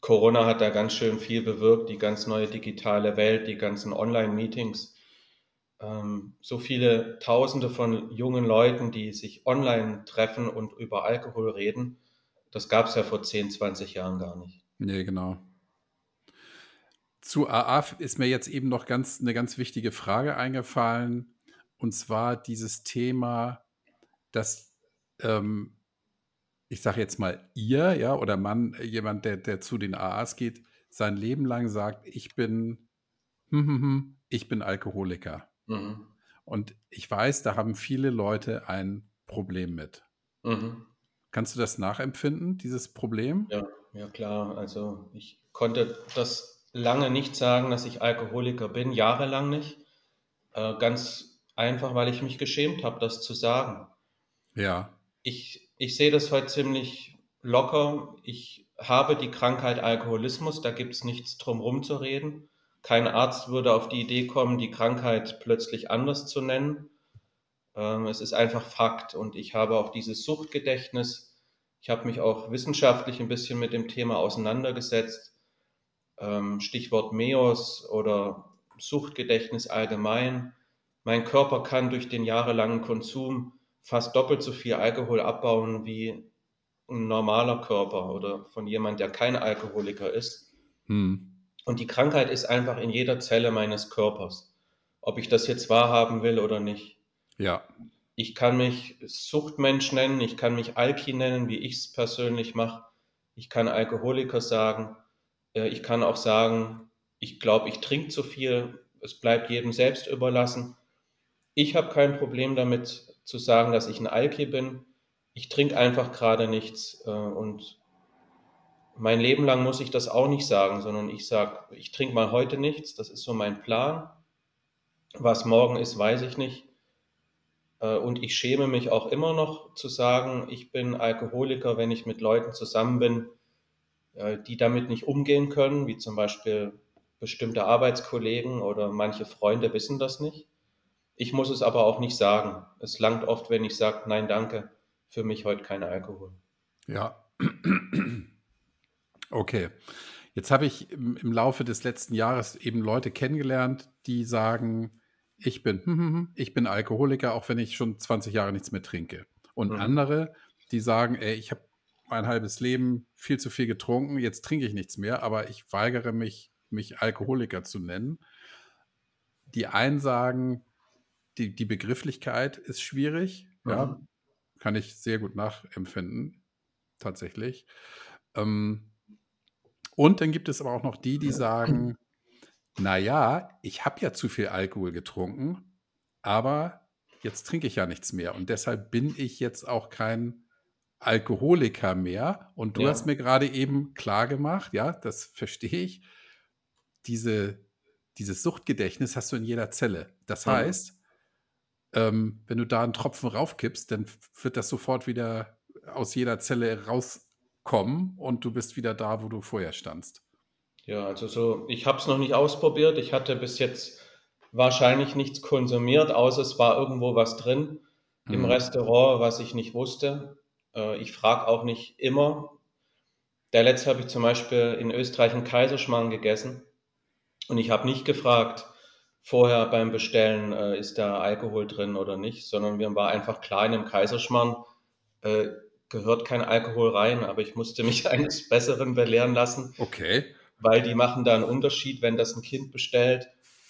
Corona hat da ganz schön viel bewirkt, die ganz neue digitale Welt, die ganzen Online-Meetings. Ähm, so viele Tausende von jungen Leuten, die sich online treffen und über Alkohol reden, das gab es ja vor 10, 20 Jahren gar nicht. Nee, genau. Zu AA ist mir jetzt eben noch ganz eine ganz wichtige Frage eingefallen. Und zwar dieses Thema, dass ähm, ich sage jetzt mal ihr, ja, oder Mann, jemand, der, der zu den AAs geht, sein Leben lang sagt, ich bin, hm, hm, hm, ich bin Alkoholiker. Mhm. Und ich weiß, da haben viele Leute ein Problem mit. Mhm. Kannst du das nachempfinden, dieses Problem? Ja, ja klar. Also ich konnte das lange nicht sagen, dass ich Alkoholiker bin, jahrelang nicht. Äh, ganz einfach weil ich mich geschämt habe, das zu sagen. Ja. Ich, ich sehe das heute ziemlich locker. Ich habe die Krankheit Alkoholismus, da gibt es nichts drum herum zu reden. Kein Arzt würde auf die Idee kommen, die Krankheit plötzlich anders zu nennen. Ähm, es ist einfach Fakt und ich habe auch dieses Suchtgedächtnis. Ich habe mich auch wissenschaftlich ein bisschen mit dem Thema auseinandergesetzt. Ähm, Stichwort MEOS oder Suchtgedächtnis allgemein. Mein Körper kann durch den jahrelangen Konsum fast doppelt so viel Alkohol abbauen wie ein normaler Körper oder von jemand, der kein Alkoholiker ist. Hm. Und die Krankheit ist einfach in jeder Zelle meines Körpers, ob ich das jetzt wahrhaben will oder nicht. Ja. Ich kann mich Suchtmensch nennen, ich kann mich Alki nennen, wie ich es persönlich mache. Ich kann Alkoholiker sagen. Äh, ich kann auch sagen, ich glaube, ich trinke zu viel. Es bleibt jedem selbst überlassen. Ich habe kein Problem damit zu sagen, dass ich ein Alki bin. Ich trinke einfach gerade nichts äh, und mein Leben lang muss ich das auch nicht sagen, sondern ich sage, ich trinke mal heute nichts, das ist so mein Plan. Was morgen ist, weiß ich nicht. Äh, und ich schäme mich auch immer noch zu sagen, ich bin Alkoholiker, wenn ich mit Leuten zusammen bin, äh, die damit nicht umgehen können, wie zum Beispiel bestimmte Arbeitskollegen oder manche Freunde wissen das nicht. Ich muss es aber auch nicht sagen. Es langt oft, wenn ich sage, nein, danke, für mich heute kein Alkohol. Ja. Okay. Jetzt habe ich im, im, Laufe des letzten Jahres eben Leute kennengelernt, die sagen, ich bin, hm, hm, hm, ich bin Alkoholiker, auch wenn ich schon 20 Jahre nichts mehr trinke. Und mhm. andere, die sagen, ey, ich habe mein halbes Leben viel zu viel getrunken, jetzt trinke ich nichts mehr, aber ich weigere mich, mich Alkoholiker zu nennen. Die einen sagen, die, die Begrifflichkeit ist schwierig, mhm. ja, kann ich sehr gut nachempfinden, tatsächlich. Ähm, und dann gibt es aber auch noch die, die sagen, naja, ich habe ja zu viel Alkohol getrunken, aber jetzt trinke ich ja nichts mehr. Und deshalb bin ich jetzt auch kein Alkoholiker mehr. Und du ja. hast mir gerade eben klar gemacht, ja, das verstehe ich, diese, dieses Suchtgedächtnis hast du in jeder Zelle. Das mhm. heißt, ähm, wenn du da einen Tropfen raufkippst, dann wird das sofort wieder aus jeder Zelle rauskommen und du bist wieder da, wo du vorher standst. Ja, also so, ich habe es noch nicht ausprobiert. Ich hatte bis jetzt wahrscheinlich nichts konsumiert, außer es war irgendwo was drin mhm. im Restaurant, was ich nicht wusste. Äh, ich frage auch nicht immer. Der letzte habe ich zum Beispiel in Österreich einen Kaiserschmarrn gegessen und ich habe nicht gefragt vorher beim Bestellen, äh, ist da Alkohol drin oder nicht, sondern mir war einfach klar, in einem Kaiserschmarrn äh, gehört kein Alkohol rein, aber ich musste mich eines Besseren belehren lassen. Okay weil die machen da einen Unterschied. Wenn das ein Kind bestellt,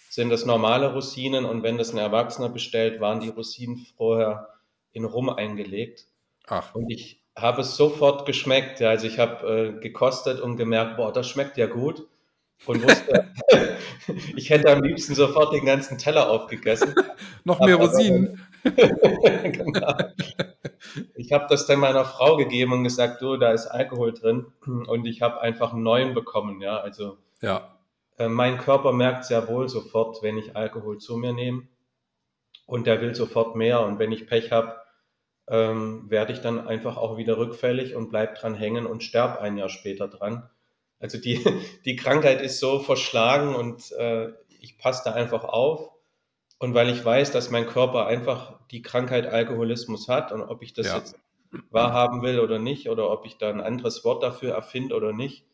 sind das normale Rosinen und wenn das ein Erwachsener bestellt, waren die Rosinen vorher in Rum eingelegt. Ach. Und ich habe es sofort geschmeckt. Ja, also ich habe äh, gekostet und gemerkt, boah, das schmeckt ja gut. Und wusste, ich hätte am liebsten sofort den ganzen Teller aufgegessen. Noch mehr Rosinen. genau. Ich habe das dann meiner Frau gegeben und gesagt, du, da ist Alkohol drin. Und ich habe einfach einen neuen bekommen. Ja, also ja. Äh, mein Körper merkt sehr wohl sofort, wenn ich Alkohol zu mir nehme. Und der will sofort mehr. Und wenn ich Pech habe, ähm, werde ich dann einfach auch wieder rückfällig und bleib dran hängen und sterbe ein Jahr später dran. Also die, die Krankheit ist so verschlagen und äh, ich passe da einfach auf. Und weil ich weiß, dass mein Körper einfach die Krankheit Alkoholismus hat und ob ich das ja. jetzt wahrhaben will oder nicht oder ob ich da ein anderes Wort dafür erfinde oder nicht.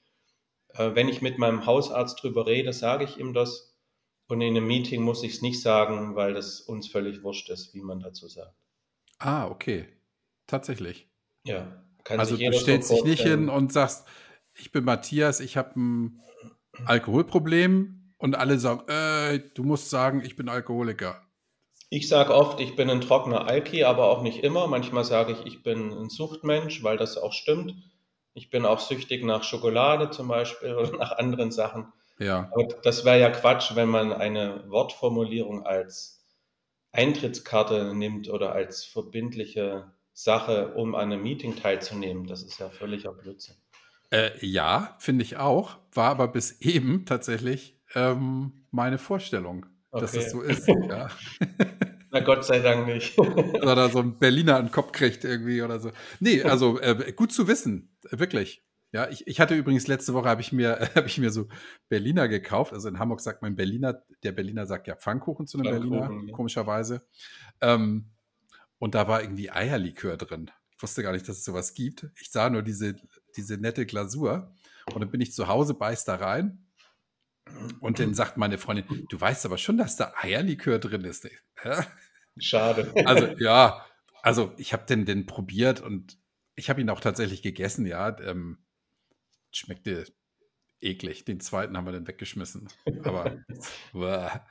Äh, wenn ich mit meinem Hausarzt drüber rede, sage ich ihm das. Und in einem Meeting muss ich es nicht sagen, weil das uns völlig wurscht ist, wie man dazu sagt. Ah, okay. Tatsächlich. Ja. also du stellst dich nicht hin und sagst, ich bin Matthias, ich habe ein Alkoholproblem, und alle sagen, äh, du musst sagen, ich bin Alkoholiker. Ich sage oft, ich bin ein trockener Alki, aber auch nicht immer. Manchmal sage ich, ich bin ein Suchtmensch, weil das auch stimmt. Ich bin auch süchtig nach Schokolade zum Beispiel oder nach anderen Sachen. Ja. Aber das wäre ja Quatsch, wenn man eine Wortformulierung als Eintrittskarte nimmt oder als verbindliche Sache, um an einem Meeting teilzunehmen. Das ist ja völliger Blödsinn. Äh, ja, finde ich auch. War aber bis eben tatsächlich ähm, meine Vorstellung, okay. dass es so ist. Ja. Na Gott sei Dank nicht. oder so ein Berliner an den Kopf kriegt irgendwie oder so. Nee, also äh, gut zu wissen, wirklich. Ja, ich, ich hatte übrigens letzte Woche habe ich mir habe ich mir so Berliner gekauft. Also in Hamburg sagt man Berliner, der Berliner sagt ja Pfannkuchen zu einem Berliner, ja. komischerweise. Ähm, und da war irgendwie Eierlikör drin. Ich wusste gar nicht, dass es sowas gibt. Ich sah nur diese, diese nette Glasur. Und dann bin ich zu Hause, beiß da rein und dann sagt meine Freundin, du weißt aber schon, dass da Eierlikör drin ist. Schade. Also ja, also ich habe den, den probiert und ich habe ihn auch tatsächlich gegessen, ja. Ähm, schmeckte eklig. Den zweiten haben wir dann weggeschmissen. Aber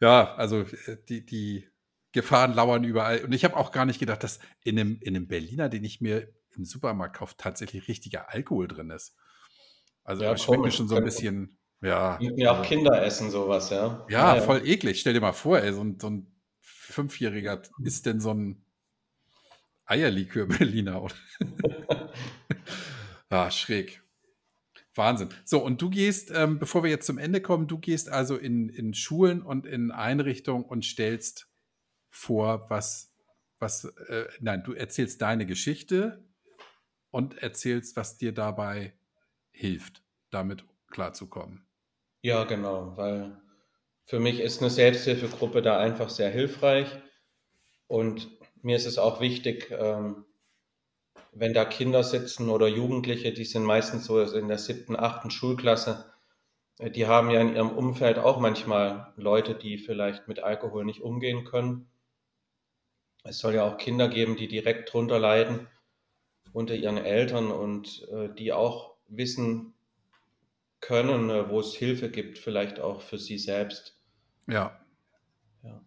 ja, also äh, die, die Gefahren lauern überall. Und ich habe auch gar nicht gedacht, dass in einem, in einem Berliner, den ich mir im Supermarkt kaufe, tatsächlich richtiger Alkohol drin ist. Also ja, schmeckt mir schon so ein bisschen ja. Ja, auch Kinder essen sowas, ja. Ja, ja voll eklig. Stell dir mal vor, ey, so ein, so ein Fünfjähriger isst denn so ein Eierlikör Berliner. ah, schräg. Wahnsinn. So, und du gehst, ähm, bevor wir jetzt zum Ende kommen, du gehst also in, in Schulen und in Einrichtungen und stellst vor, was, was, äh, nein, du erzählst deine Geschichte und erzählst, was dir dabei hilft, damit klarzukommen. Ja, genau, weil für mich ist eine Selbsthilfegruppe da einfach sehr hilfreich und mir ist es auch wichtig, ähm, wenn da Kinder sitzen oder Jugendliche, die sind meistens so in der siebten, achten Schulklasse, äh, die haben ja in ihrem Umfeld auch manchmal Leute, die vielleicht mit Alkohol nicht umgehen können. Es soll ja auch Kinder geben, die direkt drunter leiden unter ihren Eltern und äh, die auch wissen können, äh, wo es Hilfe gibt, vielleicht auch für sie selbst. Ja. ja.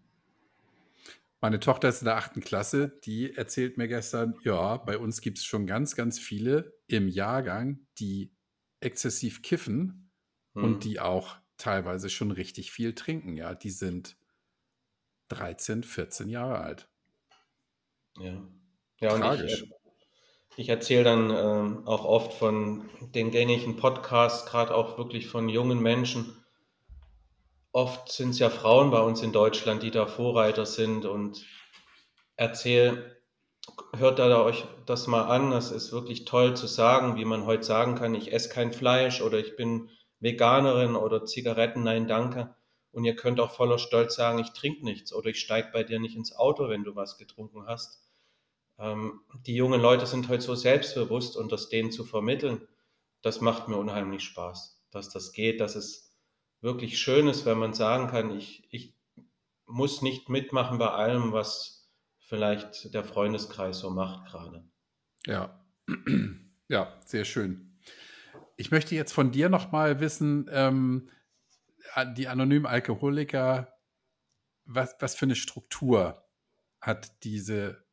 Meine Tochter ist in der achten Klasse, die erzählt mir gestern, ja, bei uns gibt es schon ganz, ganz viele im Jahrgang, die exzessiv kiffen hm. und die auch teilweise schon richtig viel trinken. Ja, die sind 13, 14 Jahre alt. Ja. Ja, Tragisch. und ich, ich erzähle dann äh, auch oft von den gängigen Podcasts, gerade auch wirklich von jungen Menschen. Oft sind es ja Frauen bei uns in Deutschland, die da Vorreiter sind und erzähle, hört da euch das mal an. Das ist wirklich toll zu sagen, wie man heute sagen kann, ich esse kein Fleisch oder ich bin Veganerin oder Zigaretten, nein, danke. Und ihr könnt auch voller Stolz sagen, ich trinke nichts oder ich steige bei dir nicht ins Auto, wenn du was getrunken hast. Ähm, die jungen Leute sind heute so selbstbewusst und das denen zu vermitteln, das macht mir unheimlich Spaß, dass das geht, dass es wirklich schön ist, wenn man sagen kann, ich, ich muss nicht mitmachen bei allem, was vielleicht der Freundeskreis so macht gerade. Ja, ja, sehr schön. Ich möchte jetzt von dir nochmal wissen, ähm, die anonymen Alkoholiker, was, was für eine Struktur hat diese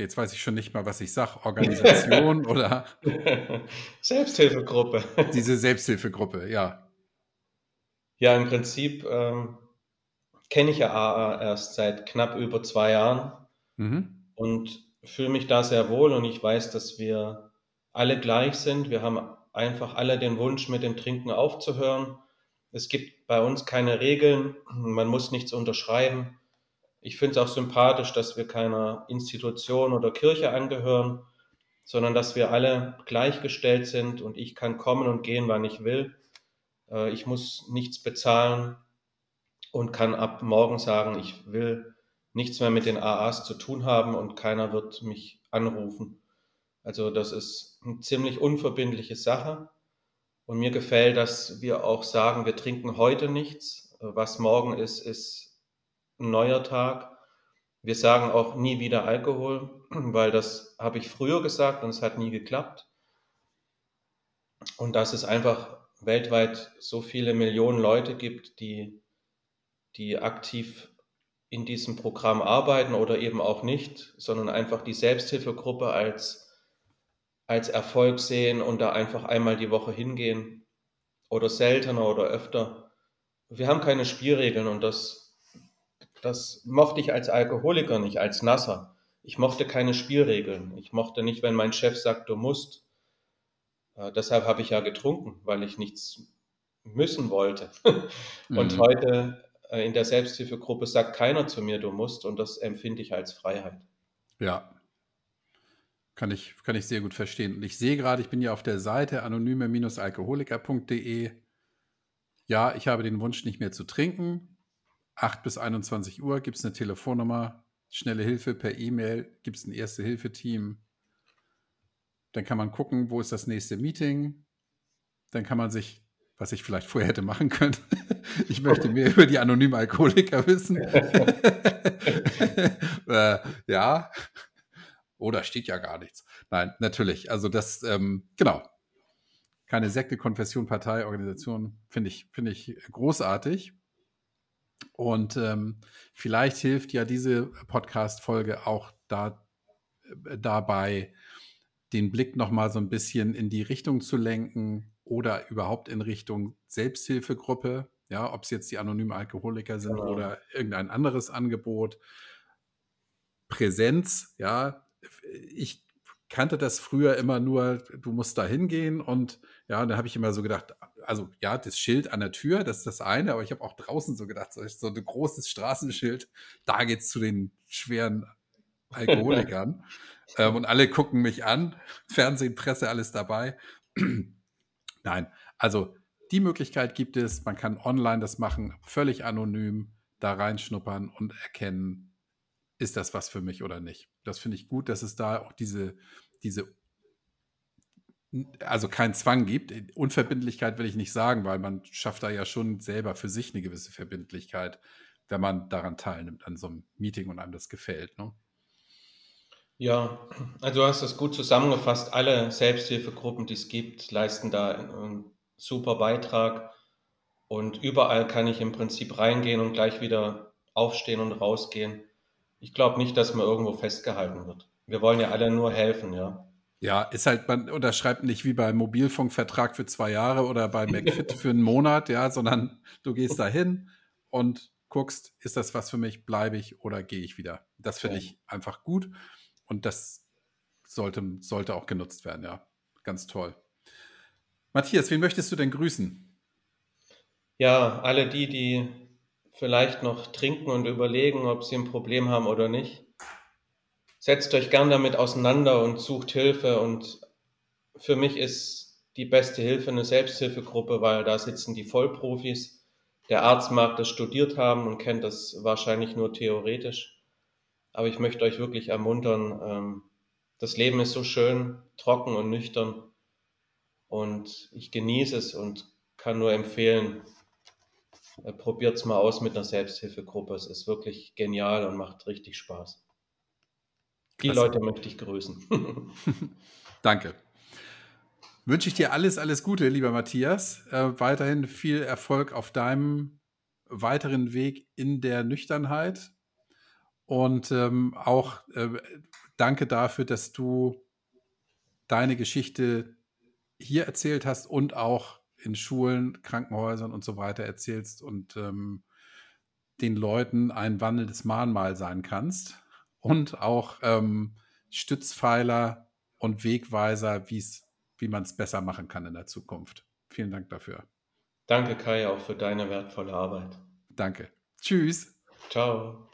Jetzt weiß ich schon nicht mal, was ich sage. Organisation oder Selbsthilfegruppe. Diese Selbsthilfegruppe, ja. Ja, im Prinzip ähm, kenne ich ja AA erst seit knapp über zwei Jahren mhm. und fühle mich da sehr wohl und ich weiß, dass wir alle gleich sind. Wir haben einfach alle den Wunsch, mit dem Trinken aufzuhören. Es gibt bei uns keine Regeln, man muss nichts unterschreiben. Ich finde es auch sympathisch, dass wir keiner Institution oder Kirche angehören, sondern dass wir alle gleichgestellt sind und ich kann kommen und gehen, wann ich will. Äh, ich muss nichts bezahlen und kann ab morgen sagen, ich will nichts mehr mit den AAs zu tun haben und keiner wird mich anrufen. Also das ist eine ziemlich unverbindliche Sache. Und mir gefällt, dass wir auch sagen, wir trinken heute nichts. Was morgen ist, ist ein neuer Tag. Wir sagen auch nie wieder Alkohol, weil das habe ich früher gesagt und es hat nie geklappt. Und dass es einfach weltweit so viele Millionen Leute gibt, die, die aktiv in diesem Programm arbeiten oder eben auch nicht, sondern einfach die Selbsthilfegruppe als, als Erfolg sehen und da einfach einmal die Woche hingehen oder seltener oder öfter. Wir haben keine Spielregeln und das das mochte ich als Alkoholiker nicht, als Nasser. Ich mochte keine Spielregeln. Ich mochte nicht, wenn mein Chef sagt, du musst. Äh, deshalb habe ich ja getrunken, weil ich nichts müssen wollte. und mhm. heute äh, in der Selbsthilfegruppe sagt keiner zu mir, du musst. Und das empfinde ich als Freiheit. Ja. Kann ich, kann ich sehr gut verstehen. Und ich sehe gerade, ich bin ja auf der Seite anonyme-alkoholiker.de. Ja, ich habe den Wunsch, nicht mehr zu trinken. 8 bis 21 Uhr gibt es eine Telefonnummer, schnelle Hilfe per E-Mail, gibt es ein Erste-Hilfe-Team. Dann kann man gucken, wo ist das nächste Meeting. Dann kann man sich, was ich vielleicht vorher hätte machen können, ich möchte mehr über die anonymen Alkoholiker wissen. äh, ja, oder steht ja gar nichts. Nein, natürlich. Also das, ähm, genau. Keine Sekte, Konfession, Partei, Organisation finde ich, finde ich großartig. Und ähm, vielleicht hilft ja diese Podcast-Folge auch da, äh, dabei, den Blick nochmal so ein bisschen in die Richtung zu lenken oder überhaupt in Richtung Selbsthilfegruppe, ja, ob es jetzt die anonymen Alkoholiker sind genau. oder irgendein anderes Angebot. Präsenz, ja. Ich kannte das früher immer nur, du musst da hingehen und ja, dann habe ich immer so gedacht, also ja, das Schild an der Tür, das ist das eine, aber ich habe auch draußen so gedacht, so, so ein großes Straßenschild, da geht's zu den schweren Alkoholikern. ähm, und alle gucken mich an, Fernsehen, Presse, alles dabei. Nein, also die Möglichkeit gibt es, man kann online das machen, völlig anonym, da reinschnuppern und erkennen, ist das was für mich oder nicht. Das finde ich gut, dass es da auch diese, diese also keinen Zwang gibt. Unverbindlichkeit will ich nicht sagen, weil man schafft da ja schon selber für sich eine gewisse Verbindlichkeit, wenn man daran teilnimmt, an so einem Meeting und einem das gefällt. Ne? Ja, also du hast das gut zusammengefasst. Alle Selbsthilfegruppen, die es gibt, leisten da einen super Beitrag. Und überall kann ich im Prinzip reingehen und gleich wieder aufstehen und rausgehen. Ich glaube nicht, dass man irgendwo festgehalten wird. Wir wollen ja alle nur helfen, ja. Ja, ist halt, man unterschreibt nicht wie beim Mobilfunkvertrag für zwei Jahre oder bei McFit für einen Monat, ja, sondern du gehst da hin und guckst, ist das was für mich, bleibe ich oder gehe ich wieder. Das finde ja. ich einfach gut und das sollte, sollte auch genutzt werden, ja. Ganz toll. Matthias, wen möchtest du denn grüßen? Ja, alle die, die vielleicht noch trinken und überlegen, ob sie ein Problem haben oder nicht setzt euch gern damit auseinander und sucht Hilfe. Und für mich ist die beste Hilfe eine Selbsthilfegruppe, weil da sitzen die Vollprofis. Der Arzt mag das studiert haben und kennt das wahrscheinlich nur theoretisch. Aber ich möchte euch wirklich ermuntern, ähm, das Leben ist so schön, trocken und nüchtern. Und ich genieße es und kann nur empfehlen, probiert es mal aus mit einer Selbsthilfegruppe. Es ist wirklich genial und macht richtig Spaß. Die Klasse. Leute möchte ich grüßen. Danke. Wünsche ich dir alles, alles Gute, lieber Matthias. Äh, weiterhin viel Erfolg auf deinem weiteren Weg in der Nüchternheit. Und ähm, auch äh, danke dafür, dass du deine Geschichte hier erzählt hast und auch in Schulen, Krankenhäusern und so weiter erzählst und ähm, den Leuten ein wandelndes Mahnmal sein kannst und auch ähm, Stützpfeiler und Wegweiser, wie man es besser machen kann in der Zukunft. Vielen Dank dafür. Danke, Kai, auch für deine wertvolle Arbeit. Danke. Tschüss. Ciao.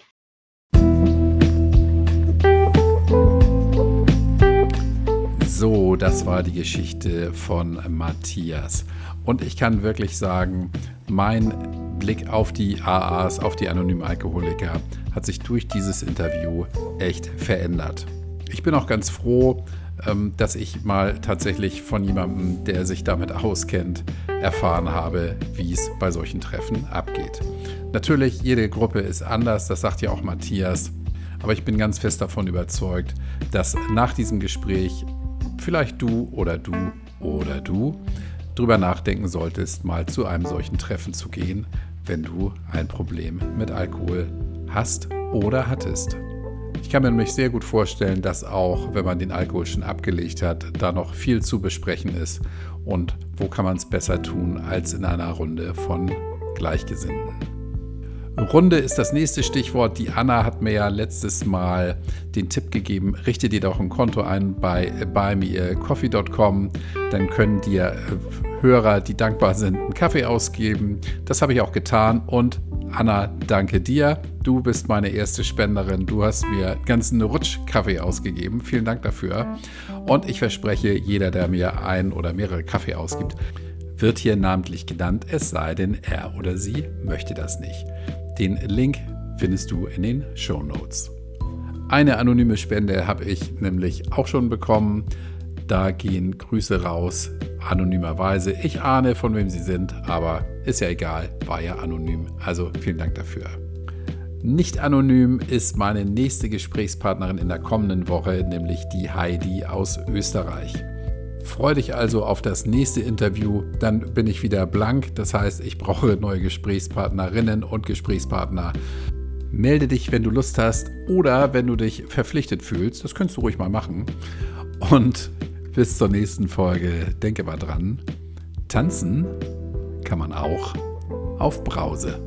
So, das war die Geschichte von Matthias. Und ich kann wirklich sagen, mein Blick auf die AAs, auf die anonymen Alkoholiker, hat sich durch dieses Interview echt verändert. Ich bin auch ganz froh, ähm, dass ich mal tatsächlich von jemandem, der sich damit auskennt, erfahren habe, wie es bei solchen Treffen abgeht. Natürlich, jede Gruppe ist anders, das sagt ja auch Matthias, aber ich bin ganz fest davon überzeugt, dass nach diesem Gespräch vielleicht du oder du oder du drüber nachdenken solltest, mal zu einem solchen Treffen zu gehen, wenn du ein Problem mit Alkohol hast oder hattest. Ich kann mir nämlich sehr gut vorstellen, dass auch, wenn man den Alkohol schon abgelegt hat, da noch viel zu besprechen ist. Und wo kann man es besser tun als in einer Runde von Gleichgesinnten? Runde ist das nächste Stichwort. Die Anna hat mir ja letztes Mal den Tipp gegeben, richte dir doch ein Konto ein bei buymeacoffee.com. Dann können dir äh, Hörer, die dankbar sind, einen Kaffee ausgeben. Das habe ich auch getan und Anna, danke dir. Du bist meine erste Spenderin. Du hast mir einen ganzen Rutsch Kaffee ausgegeben. Vielen Dank dafür. Und ich verspreche, jeder, der mir ein oder mehrere Kaffee ausgibt, wird hier namentlich genannt, es sei denn, er oder sie möchte das nicht. Den Link findest du in den Show Notes. Eine anonyme Spende habe ich nämlich auch schon bekommen. Da gehen Grüße raus, anonymerweise. Ich ahne, von wem sie sind, aber ist ja egal, war ja anonym. Also vielen Dank dafür. Nicht anonym ist meine nächste Gesprächspartnerin in der kommenden Woche, nämlich die Heidi aus Österreich. Freue dich also auf das nächste Interview, dann bin ich wieder blank. Das heißt, ich brauche neue Gesprächspartnerinnen und Gesprächspartner. Melde dich, wenn du Lust hast oder wenn du dich verpflichtet fühlst. Das könntest du ruhig mal machen. Und bis zur nächsten Folge. Denke mal dran, tanzen kann man auch auf Brause.